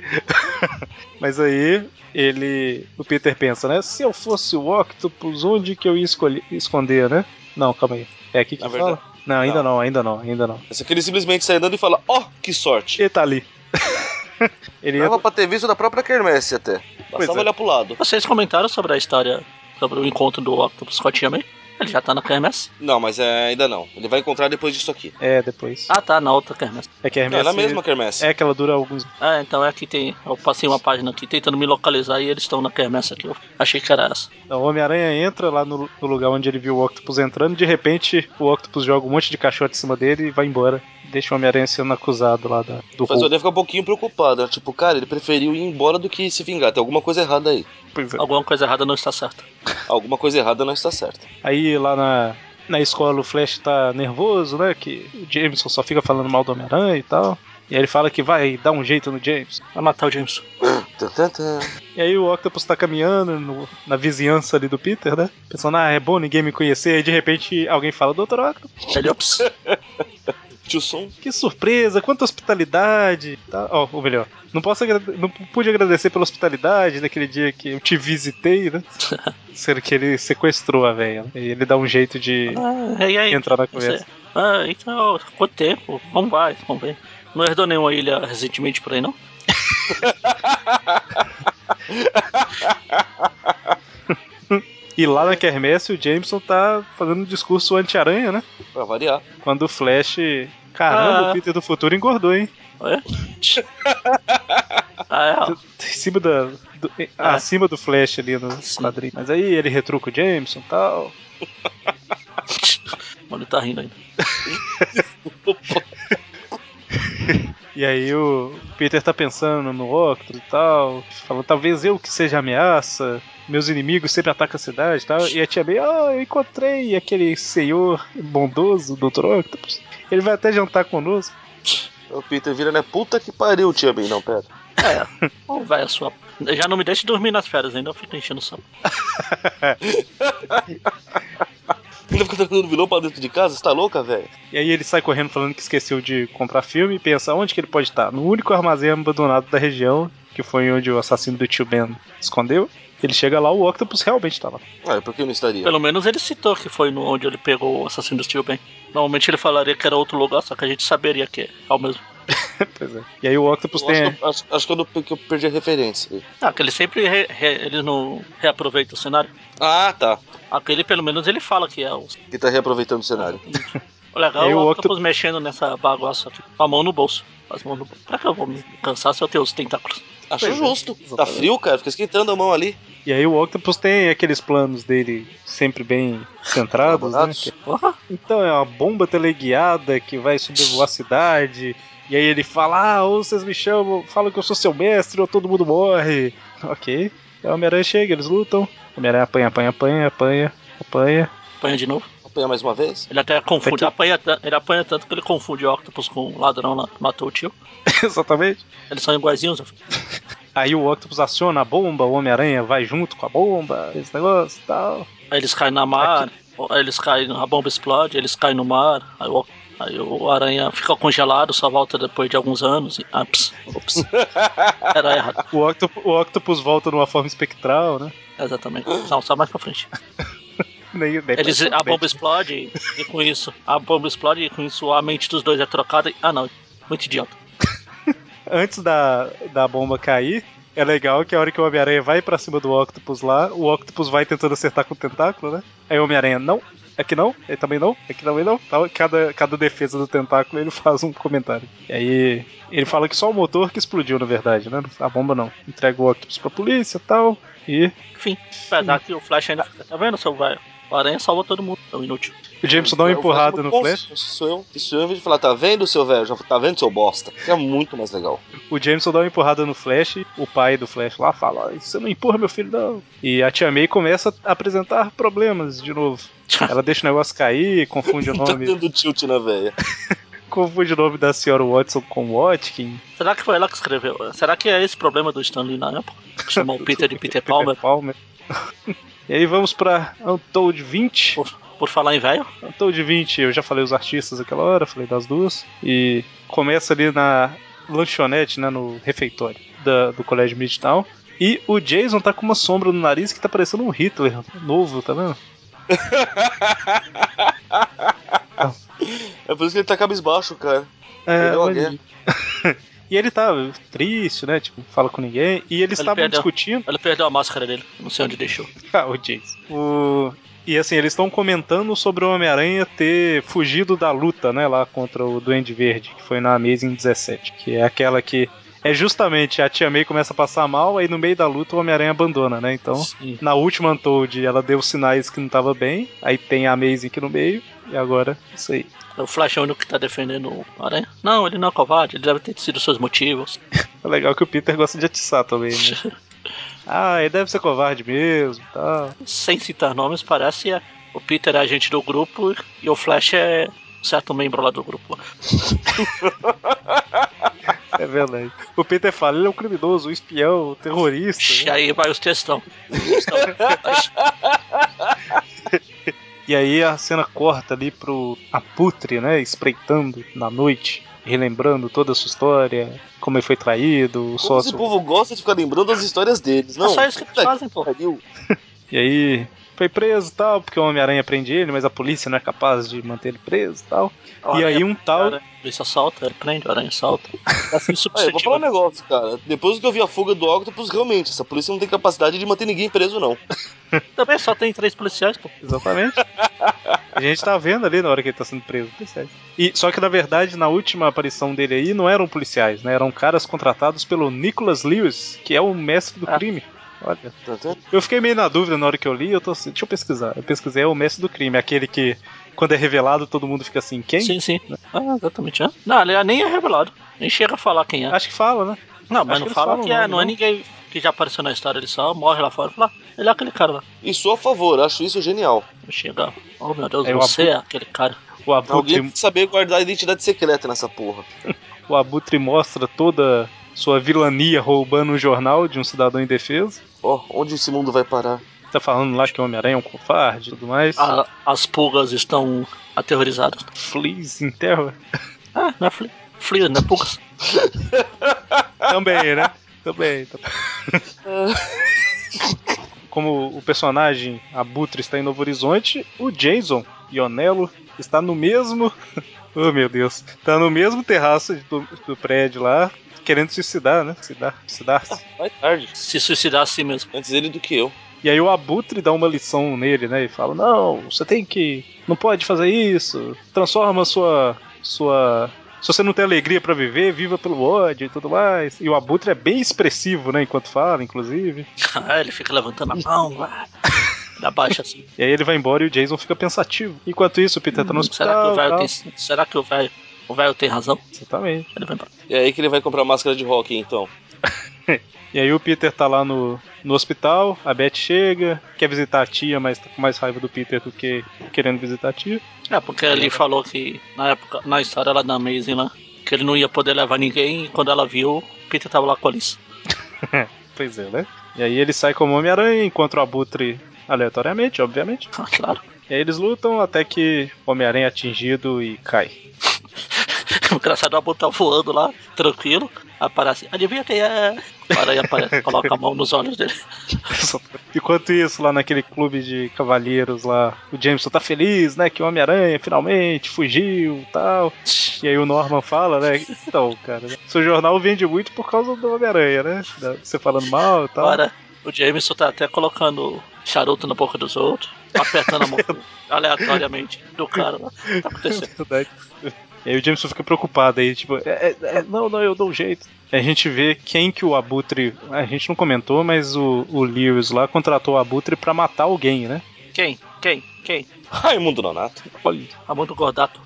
Mas aí ele. O Peter pensa, né? Se eu fosse o Octopus, onde que eu ia escolher, esconder, né? Não, calma aí. É aqui que Na fala? verdade- Não, ainda não. não. ainda não, ainda não. Esse aqui ele simplesmente sai andando e fala, ó, que sorte. Ele tá ali. ele Dava entra... pra ter visto da própria quermesse até. Pois Bastava é. olhar pro lado. Vocês comentaram sobre a história, sobre o encontro do Octopus com a Tia May? Ele já tá na Kermesse? Não, mas é, ainda não. Ele vai encontrar depois disso aqui. É, depois. Ah, tá, na outra Kermesse. É a é na mesma quermesse. É que ela dura alguns. Ah, então é aqui tem. Eu passei uma página aqui tentando me localizar e eles estão na Kermesse aqui. Eu achei que era essa. Então, o Homem-Aranha entra lá no, no lugar onde ele viu o Octopus entrando, de repente o Octopus joga um monte de caixote em cima dele e vai embora. Deixa o Homem-Aranha sendo acusado lá da, do Mas o roubo. Aranha fica um pouquinho preocupado. né? Tipo, cara, ele preferiu ir embora do que se vingar. Tem alguma coisa errada aí. Pois é. Alguma coisa errada não está certa. Alguma coisa errada não está certa. Aí lá na, na escola o Flash tá nervoso, né? Que o Jameson só fica falando mal do Homem-Aranha e tal. E aí ele fala que vai dar um jeito no Jameson. Vai matar o Jameson. E aí o Octopus tá caminhando no- na vizinhança ali do Peter, né? Pensando, ah, é bom ninguém me conhecer. Aí de repente alguém fala, Doutor Octopus, Ele, ops. Tio Som. que surpresa, quanta hospitalidade. Tá, ó, ou melhor, não posso agrade- não pude agradecer pela hospitalidade naquele dia que eu te visitei, né? Sendo que ele sequestrou a velha. né? E ele dá um jeito de Ah, e aí? entrar na Você... conversa. Ah, então, quanto tempo? Como vai? Como vem? Não herdou nenhuma ilha recentemente por aí, não? E lá na Kermesse o Jameson tá fazendo um discurso anti-aranha, né? Pra variar. Quando o Flash. Caramba, Ah. o Peter do futuro engordou, hein? É? ah, é. Em cima da. do- Ah. Acima do Flash ali no Sim. quadrinho. Mas aí ele retruca o Jameson e tal. Mano, ele tá rindo ainda. E aí o Peter tá pensando no Octopus e tal. Falando, talvez eu que seja ameaça. Meus inimigos sempre atacam a cidade e tal. E a tia May, ah, eu encontrei aquele senhor bondoso, Dr. Octopus. Ele vai até jantar conosco. O Peter vira, né? Puta que pariu, tia May. Não, pera. É, vai a sua. Já não me deixe dormir nas férias ainda, eu fico enchendo o saco. Ainda fica trazendo vilão pra dentro de casa? Você tá louca, velho? E aí ele sai correndo falando que esqueceu de comprar filme e pensa onde que ele pode estar? No único armazém abandonado da região, que foi onde o assassino do tio Ben escondeu. Ele chega lá, o Octopus realmente tá lá. Ah, por que não estaria? Pelo menos ele citou que foi no onde ele pegou o assassino do Steel Ben. Normalmente ele falaria que era outro lugar, só que a gente saberia que é ao mesmo. pois é. E aí o Octopus Eu acho, tem. que eu, acho, acho que eu, não- que eu perdi a referência. Ah, que ele sempre re, re- ele não reaproveita o cenário. Ah, tá. Aquele pelo menos ele fala que é o. Que tá reaproveitando o cenário. Legal Aí é o Octopus- Octopus mexendo nessa bagunça aqui, com a mão no bolso. As mãos no bolso. Pra que eu vou me cansar se eu tenho os tentáculos? Acho Pois é, justo. Tá frio, cara. Fica esquentando a mão ali. E aí o Octopus tem aqueles planos dele sempre bem centrados, né? Que- Porra! Então é uma bomba teleguiada que vai sobrevoar a cidade. E aí ele fala, ah, ou vocês me chamam, falam que eu sou seu mestre, ou todo mundo morre. Ok. Aí o Homem-Aranha chega, eles lutam. O Homem-Aranha apanha, apanha, apanha, apanha, apanha. Apanha de novo. Apanhar mais uma vez? Ele até confunde. Aqui. Apanha, ele apanha tanto que ele confunde o Octopus com o ladrão lá que matou o tio. Exatamente. Eles são iguaizinhos. Aí o Octopus aciona a bomba, o Homem-Aranha vai junto com a bomba, esse negócio e tal. Aí eles caem na mar, eles caem, a bomba explode, eles caem no mar, aí o, aí o aranha fica congelado, só volta depois de alguns anos e. Ah, ps, ops. Era errado. O, Octop- o Octopus volta numa forma espectral, né? Exatamente. Não, só mais pra frente. Nem, nem Eles, a bomba explode e, e com isso. A bomba explode e com isso a mente dos dois é trocada. E, ah não, muito idiota. antes da, da bomba cair, é legal que a hora que o Homem-Aranha vai pra cima do Octopus lá, o Octopus vai tentando acertar com o tentáculo, né? Aí o Homem-Aranha, não, aqui não, aí também não, aqui também não. Cada, cada defesa do tentáculo ele faz um comentário. E aí ele fala que só o motor que explodiu, na verdade, né? A bomba não. Entrega o Octopus pra polícia e tal. E Enfim, apesar que o Flash ainda fica. Tá vendo, seu velho? O Aranha salvou todo mundo, é um inútil. o Jameson dá uma empurrada no Flash. Isso sou eu. Isso eu, em vez de falar, tá vendo, seu velho? Já tá vendo, seu bosta? Isso é muito mais legal. O Jameson dá uma empurrada no Flash, o pai do Flash lá fala: "Ó, Você não empurra meu filho, não. E a Tia May começa a apresentar problemas de novo. Ela deixa o negócio cair, confunde o Tá nome, dando tilt na velha. confunde o nome da senhora Watson com Watkin. Será que foi ela que escreveu? Será que é esse problema do Stanley na época? Chamou o Peter de Peter Palmer? Palmer. E aí vamos pra Untold 20. Por, por falar em velho? Untold 20, eu já falei os artistas aquela hora, falei das duas. E começa ali na lanchonete, né, no refeitório da- do colégio Midtown. E o Jason tá com uma sombra no nariz que tá parecendo um Hitler novo, tá vendo? É por isso que ele tá cabisbaixo, cara. É, e ele tá triste, né? Tipo, fala com ninguém. E eles Ele estavam perdeu. discutindo. Ele perdeu a máscara dele, não sei onde deixou. Ah, o Jason. O... E assim, eles estão comentando sobre o Homem-Aranha ter fugido da luta, né, lá contra o Duende Verde, que foi na Amazing 17, que é aquela que é justamente a Tia May começa a passar mal, aí no meio da luta o Homem-Aranha abandona, né? Então, Sim. na última Untold ela deu sinais que não tava bem, aí tem a Amazing aqui no meio, e agora isso aí. O Flash é o único que tá defendendo o Aranha? Não, ele não é covarde, ele deve ter sido seus motivos. É legal que o Peter gosta de atiçar também, né? ah, ele deve ser covarde mesmo, tal. Sem citar nomes, parece é, o Peter é agente do grupo e o Flash é um certo membro lá do grupo. É verdade. O Peter fala, ele é um criminoso, um espião, um terrorista. E né? aí vai os textão. E aí a cena corta ali pro Aputre, né? Espreitando na noite, relembrando toda a sua história, como ele foi traído, o Como esse sócio. povo gosta de ficar lembrando das histórias deles, não? É só isso que eles fazem, pô. E aí foi preso e tal, porque o Homem-Aranha prende ele, mas a polícia não é capaz de manter ele preso e tal. E aí um tal. A polícia solta, ele prende, o Aranha solta. É assim Olha, eu vou falar um negócio, cara. Depois que eu vi a fuga do Octopus, realmente, essa polícia não tem capacidade de manter ninguém preso, não. Também só tem três policiais, pô. Exatamente. A gente tá vendo ali na hora que ele tá sendo preso. percebe? E, só que na verdade, na última aparição dele aí, não eram policiais, né? Eram caras contratados pelo Nicholas Lewis, que é o mestre do Ah. crime. Olha. Tá vendo? Eu fiquei meio na dúvida na hora que eu li, eu tô assim, deixa eu pesquisar. Eu pesquisei, é o mestre do crime, aquele que, quando é revelado, todo mundo fica assim, quem? Sim, sim. Ah, exatamente. é. Não, ele nem é revelado. Nem chega a falar quem é. Acho que fala, né? Não, mas acho não que fala que o é, não é ninguém que já apareceu na história, ele só morre lá fora e fala, ah, ele é aquele cara lá. E sou a favor, acho isso genial. Chega, oh meu Deus, É, o você é aquele cara. O Alguém Abutre, tem que saber guardar a identidade secreta nessa porra. o Abutre mostra toda sua vilania roubando um jornal de um cidadão indefeso. Ó, onde esse mundo vai parar? Tá falando lá que o Homem-Aranha é um covarde e tudo mais. A- as pulgas estão aterrorizadas. Fleas in terror. Ah, não é fli Flias, não é pulgas. Também, né? Também. também. Como o personagem Abutre está em Novo Horizonte, o Jason Ionello está no mesmo. Oh meu Deus. Tá no mesmo terraço do, do prédio lá, querendo suicidar, né? Suicidar, suicidar-se. Vai tarde. Se suicidar assim mesmo. Antes ele do que eu. E aí o Abutre dá uma lição nele, né? E fala: Não, você tem que. Não pode fazer isso. Transforma sua. sua. Se você não tem alegria pra viver, viva pelo ódio e tudo mais. E o Abutre é bem expressivo, né? Enquanto fala, inclusive. Ah, ele fica levantando a mão, abaixa assim. E aí ele vai embora e o Jason fica pensativo. Enquanto isso, o Peter tá no Hum, será que hospital. o velho tem. Será que o velho. O velho tem razão? Exatamente. Ele vai embora. É aí que ele vai comprar máscara de rock, então. E aí o Peter tá lá no, no hospital, a Beth chega, quer visitar a tia, mas tá com mais raiva do Peter do que querendo visitar a tia. É, porque ele falou que na época, na história lá da Amazing lá, que ele não ia poder levar ninguém e quando ela viu, o Peter tava lá com a Alice. Pois é, né? E aí ele sai como Homem-Aranha, encontra o Abutre aleatoriamente, obviamente. Ah, claro. E aí eles lutam até que o Homem-Aranha é atingido e cai. O engraçado é tá voando lá, tranquilo. Aparece. Adivinha quem é? O aranha aparece, coloca a mão nos olhos dele. Enquanto isso, lá naquele clube de cavalheiros lá, o Jameson tá feliz, né? Que o Homem-Aranha finalmente fugiu e tal. E aí o Norman fala, né? Então, cara, seu jornal vende muito por causa do Homem-Aranha, né? Você falando mal e tal. Agora, o Jameson tá até colocando charuto na boca dos outros, apertando a mão aleatoriamente do cara lá. Tá acontecendo. E aí o Jameson fica preocupado aí, tipo, é, é, é, não, não, eu dou um jeito. A gente vê quem que o Abutre. A gente não comentou, mas o, o Lewis lá contratou o Abutre pra matar alguém, né? Quem? Quem? Quem? Raimundo Nonato. Olha. Ramon Gordato.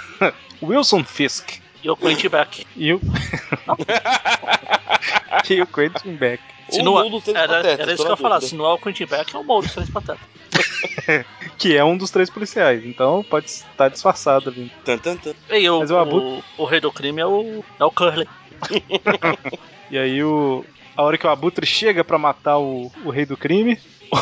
Wilson Fisk. E o Quentin Beck. E o. e o Quentin Beck. Se não, era, Patetas, era isso que eu ia falar. Se não é o Quentin Beck, é o Mouro dos Três Patetas. Que é um dos três policiais. Então pode estar disfarçado ali. Tan, tan, tan. E o, Mas o Abutre- o, o rei do crime é o, é o Curly. E aí o. A hora que o Abutre chega pra matar o, o rei do crime,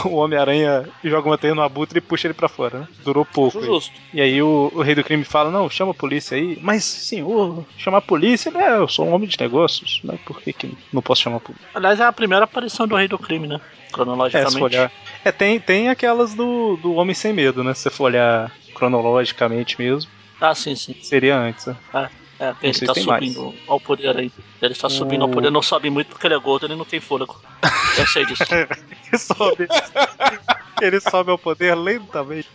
o Homem-Aranha joga uma teia no Abutre e puxa ele pra fora, né? Durou pouco. aí. Justo. E aí o, o rei do crime fala, não, chama a polícia aí. Mas, senhor, chamar a polícia? Né? Eu sou um homem de negócios, né? Por que, que não posso chamar a polícia? Aliás, é a primeira aparição do rei do crime, né? É, Cronologicamente. olhar. É, tem, tem aquelas do, do Homem Sem Medo, né? Se você for olhar cronologicamente mesmo, Ah, sim, sim. seria antes, né? É, ele tá se tem mais. subindo ao poder aí. Ele tá subindo ao O- poder, não sobe muito porque ele é gordo, ele não tem fôlego. Eu sei disso. Ele sobe. ele sobe ao poder lentamente.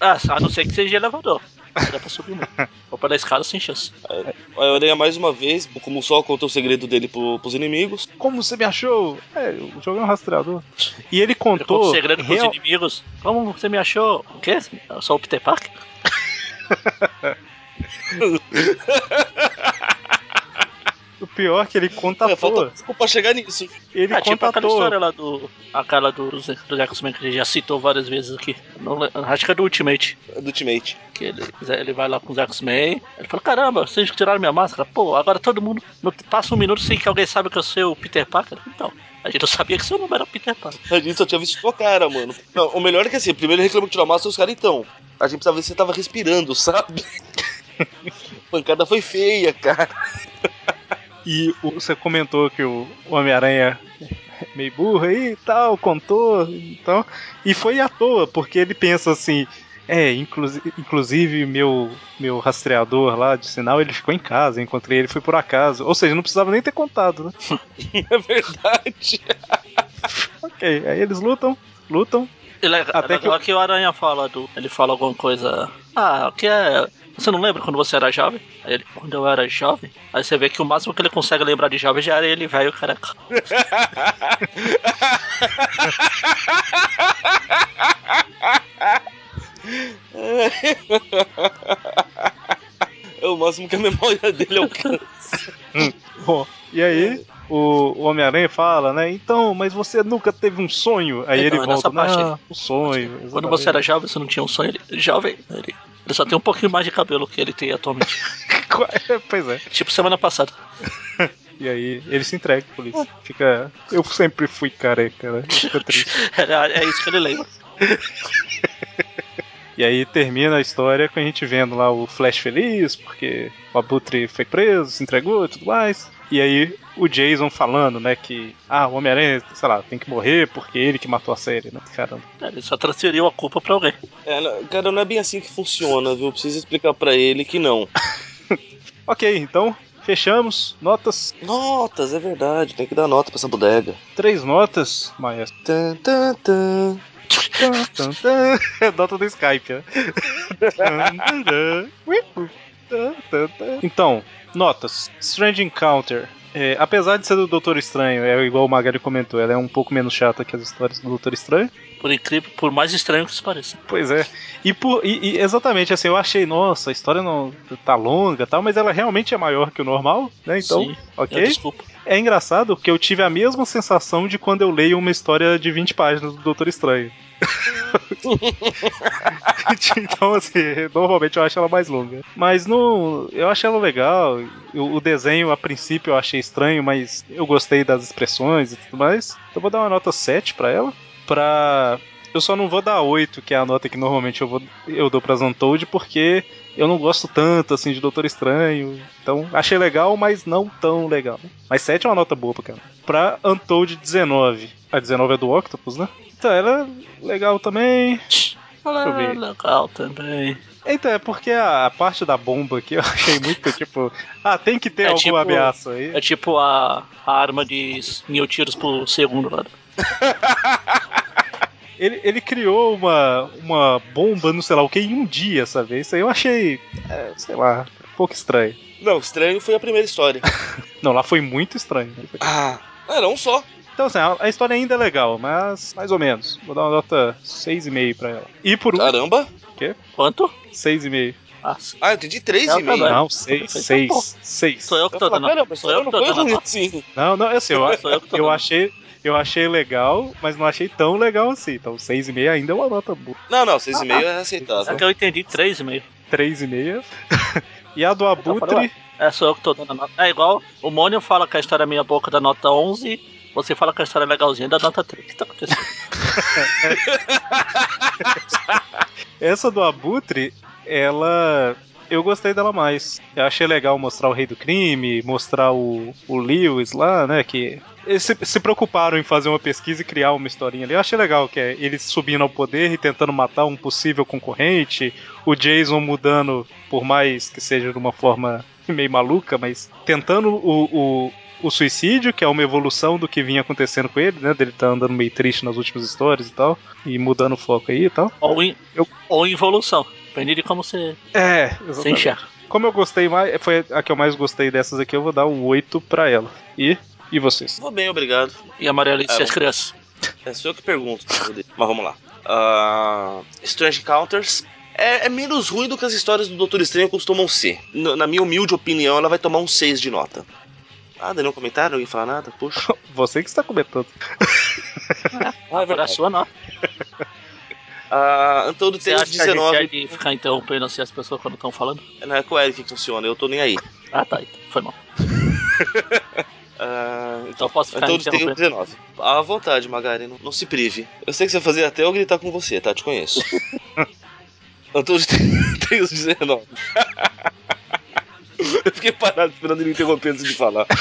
Ah, a não ser que seja elevador. Não dá pra subir muito. Ou pela escada sem chance. A Aranha mais uma vez, como só conta o segredo dele pro, pros inimigos. Como você me achou? É, o jogo é um rastreador. E ele Ele contou. o segredo pros real- inimigos. Como você me achou? O quê? Eu sou o Peter Parker? O pior é que ele conta à É, falta pra chegar nisso. Ele é, tipo conta à aquela toa. história lá do. Aquela do, do X-Men que a gente já citou várias vezes aqui. Não acho que é do Ultimate. Do Ultimate. Que ele, ele vai lá com os X-Men. Ele fala: Caramba, vocês tiraram minha máscara. Pô, agora todo mundo. Passa um minuto sem que alguém saiba que eu sou o Peter Parker. Então, a gente não sabia que seu nome era Peter Parker. A gente só tinha visto sua cara, mano. Não, o melhor é que assim, primeiro ele reclamou que tirou a máscara e os caras, então. A gente precisava ver se você tava respirando, sabe? A pancada foi feia, cara. E você comentou que o Homem-Aranha é meio burro aí e tal, contou e tal. E foi à toa, porque ele pensa assim. É, inclusi- inclusive meu, meu rastreador lá de sinal, ele ficou em casa, encontrei ele, foi por acaso. Ou seja, não precisava nem ter contado, né? É verdade. Ok, aí eles lutam, lutam. Ele é, Até é que que, o Aranha fala do. Ele fala alguma coisa. Ah, o que é. Você não lembra quando você era jovem? Aí ele, quando eu era jovem? Aí você vê que o máximo que ele consegue lembrar de jovem já era ele velho careca. É o máximo que a memória dele alcança. Bom, e aí o, o Homem-Aranha fala, né? Então, mas você nunca teve um sonho? Aí Então, ele é volta, parte não, um sonho. Quando exatamente." você era jovem, você não tinha um sonho. Ele, jovem, ele, ele só tem um pouquinho mais de cabelo que ele tem atualmente. pois é. tipo semana passada. E aí ele se entrega polícia. Fica. Eu sempre fui careca, né? Fica triste. É, é isso que ele lembra. E aí termina a história com a gente vendo lá o Flash feliz, porque o Abutre foi preso, se entregou e tudo mais. E aí o Jason falando, né, que ah, o Homem-Aranha, sei lá, tem que morrer porque ele que matou a série, né? Caramba. É, Ele só transferiu a culpa pra alguém. É, não- cara, não é bem assim que funciona, viu? Preciso explicar pra ele que não. Ok, então, fechamos. Notas. Notas, é verdade. Tem que dar nota pra essa bodega. Três notas, maestro. Tan, tan, tan. É nota do Skype, né? Então, notas. Strange Encounter. É, apesar de ser do Doutor Estranho, é igual o Magali comentou, ela é um pouco menos chata que as histórias do Doutor Estranho. Por incrível, por mais estranho que isso pareça. Pois é. E, por, e, e exatamente assim, eu achei, nossa, a história não tá longa e tal, mas ela realmente é maior que o normal, né? Então, Sim, ok. Desculpa. É engraçado que eu tive a mesma sensação de quando eu leio uma história de 20 páginas do Doutor Estranho. então, assim, normalmente eu acho ela mais longa. Mas no, eu achei ela legal. O, o desenho, a princípio, eu achei estranho, mas eu gostei das expressões e tudo mais. Então, vou dar uma nota 7 pra ela. Pra Eu só não vou dar 8, que é a nota que normalmente eu, vou, eu dou pra Untold, porque eu não gosto tanto assim de Doutor Estranho. Então, achei legal, mas não tão legal. Mas 7 é uma nota boa pra cara. Pra Untold 19. A 19 é do Octopus, né? Então, ela é legal também. Ela é legal também. Então, é porque a, a parte da bomba aqui eu achei muito tipo. Ah, tem que ter É alguma tipo- ameaça aí. É tipo a, a arma de mil tiros por segundo lá. Ele, ele criou uma, uma bomba no sei lá o que em um dia, sabe? Isso aí eu achei. é, sei lá, um pouco estranho. Não, estranho foi a primeira história. Não, lá foi muito estranho. ah, era um só. Então, assim, a, história ainda é legal, mas mais ou menos. Vou dar uma nota 6,5 pra ela. E por um, Caramba. Quanto? 6,5. Ah, Ah, eu entendi 3,5. Eu também. Não, 6, Então, 6, 6. sou eu que Eu tô dando. caramba, Sou eu que não tô foi dando. assim. Não, não, assim, eu, eu eu achei. Eu achei legal, mas não achei tão legal assim. Então 6,5 ainda é uma nota boa. Não, não, 6,5 é É aceitável. que eu entendi 3,5. 3,5. e a do Abutre. É, sou eu que tô dando a nota. É igual o Mônio fala que a história é meia boca da nota 11, você fala que a história é legalzinha da nota 3. O que tá acontecendo? Essa do Abutre, ela. Eu gostei dela mais. Eu achei legal mostrar o Rei do Crime, mostrar o, o Lewis lá, né? Que eles se, se preocuparam em fazer uma pesquisa e criar uma historinha ali. Eu achei legal, que é eles subindo ao poder e tentando matar um possível concorrente, o Jason mudando, por mais que seja de uma forma meio maluca, mas tentando o, o, o suicídio, que é uma evolução do que vinha acontecendo com ele, né? Dele tá andando meio triste nas últimas histórias e tal, e mudando o foco aí e tal. Ou, in, Eu- ou involução. Depende de como você, É, exatamente. enxerga. Como eu gostei mais, foi a que eu mais gostei dessas aqui, eu vou dar um 8 pra ela. E e vocês? Vou bem, obrigado. E a Maria Alice É, e as crianças. É só eu que pergunto. Mas vamos lá. Ah, Strange Encounters é, é menos ruim do que as histórias do Doutor Estranho costumam ser. N- na minha humilde opinião, ela vai tomar um 6 de nota. Ah, nenhum comentário? Não ia falar nada? Puxa. Você que está comentando. Ah, é a sua nota. Ah, Antônio Você tem acha os que a gente 19. ficar interrompendo assim as pessoas quando estão falando? Não é com o Eric que funciona, eu tô nem aí. Ah, tá. Então, foi mal. Ah, Então então, posso ficar Antônio tem os interrompendo. 19. À vontade, Magari, não, não se prive. Eu sei que você vai fazer até eu gritar com você, tá? Te conheço. Antônio tem os 19. eu fiquei parado esperando ele interromper antes de falar.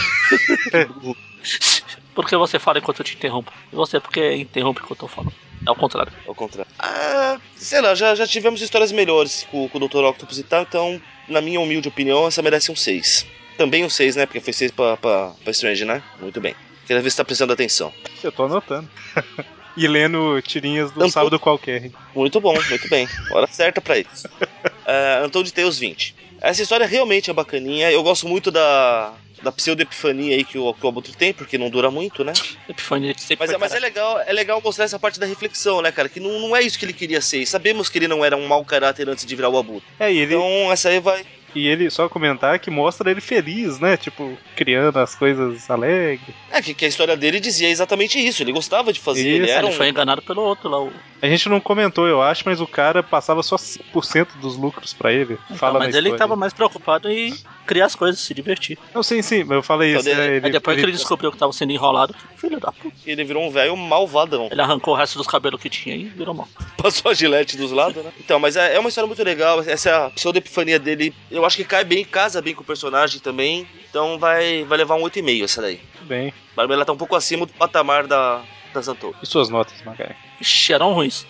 Por que você fala enquanto eu te interrompo? E você porque interrompe enquanto eu falo? É o contrário. Ao contrário. Ah, sei lá, já, já tivemos histórias melhores com, com o Dr. Octopus e tal, então, na minha humilde opinião, essa merece um 6. Também um 6, né? Porque foi 6 pra, pra, pra Strange, né? Muito bem. Queria ver se tá prestando atenção. Eu tô anotando. e lendo tirinhas do Não, sábado qualquer. Muito bom, muito bem. Hora certa pra isso. Uh, Antônio de Teus 20. Essa história realmente é bacaninha. Eu gosto muito da, da pseudo-epifania aí que o, que o Abutre tem, porque não dura muito, né? Epifania que sempre Mas, é- mas é legal é legal mostrar essa parte da reflexão, né, cara? Que não, não é isso que ele queria ser. E sabemos que ele não era um mau caráter antes de virar o Abutre. É, ele, Então essa aí vai. E ele só comentar que mostra ele feliz, né? Tipo, criando as coisas alegres. É, que, que a história dele dizia exatamente isso. Ele gostava de fazer. ele Isso, era Ele um. foi enganado pelo outro lá. O... A gente não comentou, eu acho, mas o cara passava só 5% dos lucros pra ele. Fala Então, mas ele história. tava mais preocupado em criar as coisas, se divertir. Não, sim, sim, mas eu falei Então, isso. ele- né, Aí depois que ele descobriu que tava sendo enrolado, filho da puta. Ele virou um velho malvadão. Ele arrancou o resto dos cabelos que tinha e virou mal. Passou a gilete dos lados, né? Então, mas é, é uma história muito legal. Essa pseudo-epifania dele, eu acho que cai bem, casa bem com o personagem também. Então vai, vai levar um 8,5 essa daí. Bem. Mas ela tá um pouco acima do patamar da, da Zantou. E suas notas, Magai? Ixi, eram ruins.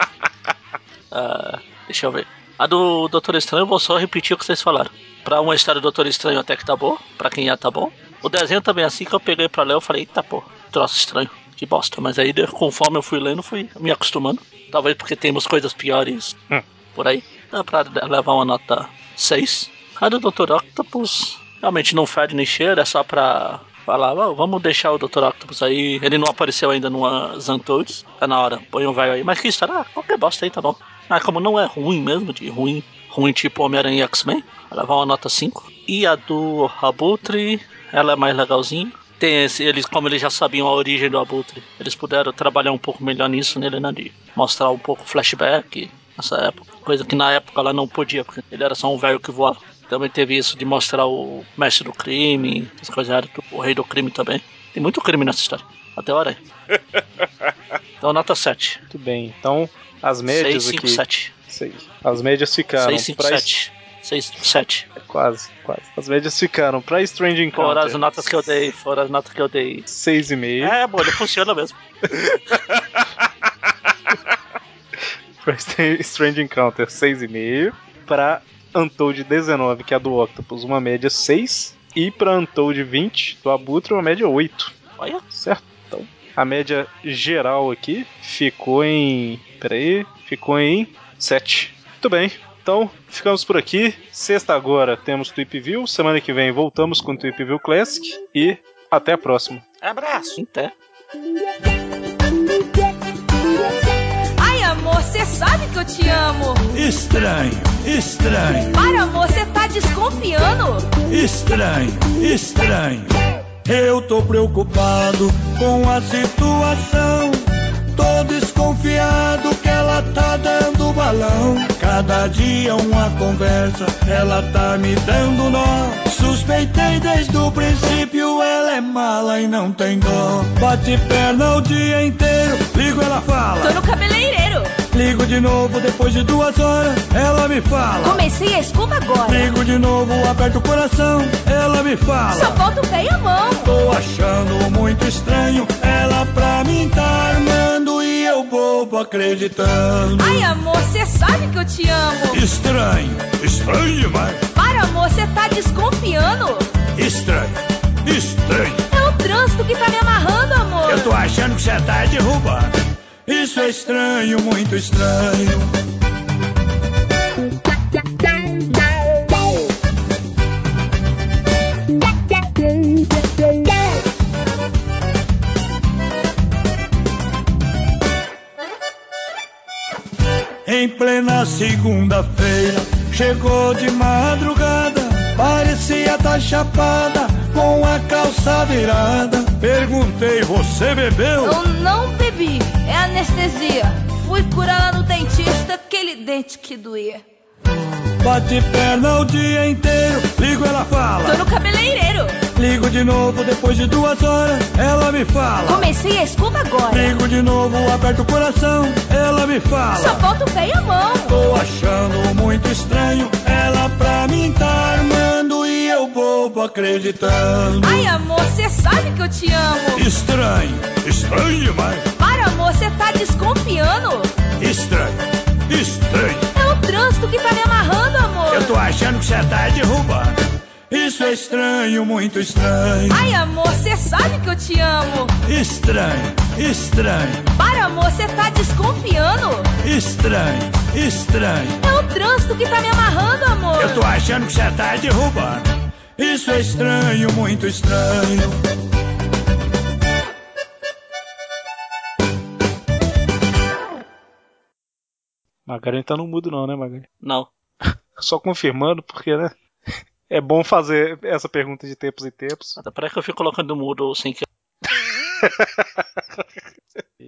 Ah, deixa eu ver. A do Doutor Estranho, eu vou só repetir o que vocês falaram. Pra uma história do Doutor Estranho até que tá boa, pra quem já tá bom. O desenho também, assim que eu peguei pra ler, eu falei, eita pô, troço estranho, que bosta. Mas aí, conforme eu fui lendo, fui me acostumando. Talvez porque temos coisas piores Hum. por aí. Dá pra levar uma nota 6. A do Dr. Octopus realmente não fede nem cheira, é só pra falar, "Ó, vamos deixar o Dr. Octopus aí. Ele não apareceu ainda numa Zantodes. Tá na hora, põe um velho aí. Mas que história? Ah, qualquer bosta aí tá bom. Ah, como não é ruim mesmo, de ruim, ruim tipo Homem-Aranha e X-Men, vai levar uma nota 5. E a do Abutre, ela é mais legalzinha. Tem esse, eles, como eles já sabiam a origem do Abutre, eles puderam trabalhar um pouco melhor nisso nele, né? De mostrar um pouco flashback nessa época. Coisa que na época ela não podia, porque ele era só um velho que voava. Também teve isso de mostrar o mestre do crime, as coisas o rei do crime também. Tem muito crime nessa história. Até a hora aí. Então nota 7. Muito bem. Então, as médias 6, 5, aqui. 7. Seis. As médias ficaram 6, 5, pra 7. 6, 7. Quase, quase. As médias ficaram pra Strange Encounter. as notas que eu dei. Foram as notas que eu dei. 6,5. É, bom, ele funciona mesmo. Pra Stra- Strange Encounter 6,5. Pra Untold 19, que é a do Octopus, uma média 6. E pra Untold 20, do Abutre, uma média 8. Olha. Certo? Então, a média geral aqui ficou em. Peraí. Ficou em 7. Muito bem. Então, ficamos por aqui. Sexta agora temos Tweep View. Semana que vem voltamos com Tweep View Classic. E até a próxima. Abraço. Até. Ai, amor, cê sabe que eu te amo. Estranho, estranho, Para, amor, cê tá desconfiando. estranho, estranho. Eu tô preocupado com a situação. Tô desconfiado que ela tá dando balão. Cada dia uma conversa, ela tá me dando nó. Suspeitei desde o princípio, ela é mala e não tem dó. Bate perna o dia inteiro, ligo ela fala. Tô no cabeleireiro. Ligo de novo depois de duas horas, ela me fala. Comecei a escova agora. Ligo de novo, aperto o coração, ela me Só fala. falta o pé e a mão. Tô achando muito estranho, ela pra mim tá armando e eu bobo acreditando. Ai, amor, cê sabe que eu te amo. Estranho, estranho demais. Para, amor, cê tá desconfiando. Estranho, estranho. É o trânsito que tá me amarrando, amor. Eu tô achando que você tá derrubando. Isso é estranho, muito estranho. Em plena segunda-feira, chegou de madrugada, parecia tá chapada, com a calça virada. Perguntei, você bebeu? Eu não bebi, é anestesia. Fui curar lá no dentista, aquele dente que doía. Bate perna o dia inteiro, ligo ela Tô fala. no cabeleireiro. Ligo de novo depois de duas horas, ela me fala. Comecei a escova agora. Ligo de novo, aperto o coração, ela me Só fala. falta o pé e a mão. Tô achando muito estranho, ela pra mim tá armando e eu bobo acreditando. Ai, amor, cê sabe que eu te amo. Estranho, estranho demais. Para, amor, cê tá desconfiando. Estranho, estranho. É o trânsito que tá me amarrando, amor. Eu tô achando que você tá derrubando. Isso é estranho, muito estranho. Ai, amor, cê sabe que eu te amo. Estranho, estranho, Para, amor, cê tá desconfiando. estranho, estranho. É o trânsito que tá me amarrando, amor. Eu tô achando que você tá derrubando. Isso é estranho, muito estranho. Magari tá no mudo não, né, Magari? Não. Só confirmando, porque, né? É bom fazer essa pergunta de tempos em tempos. Até parece que eu fico colocando no mudo sem que.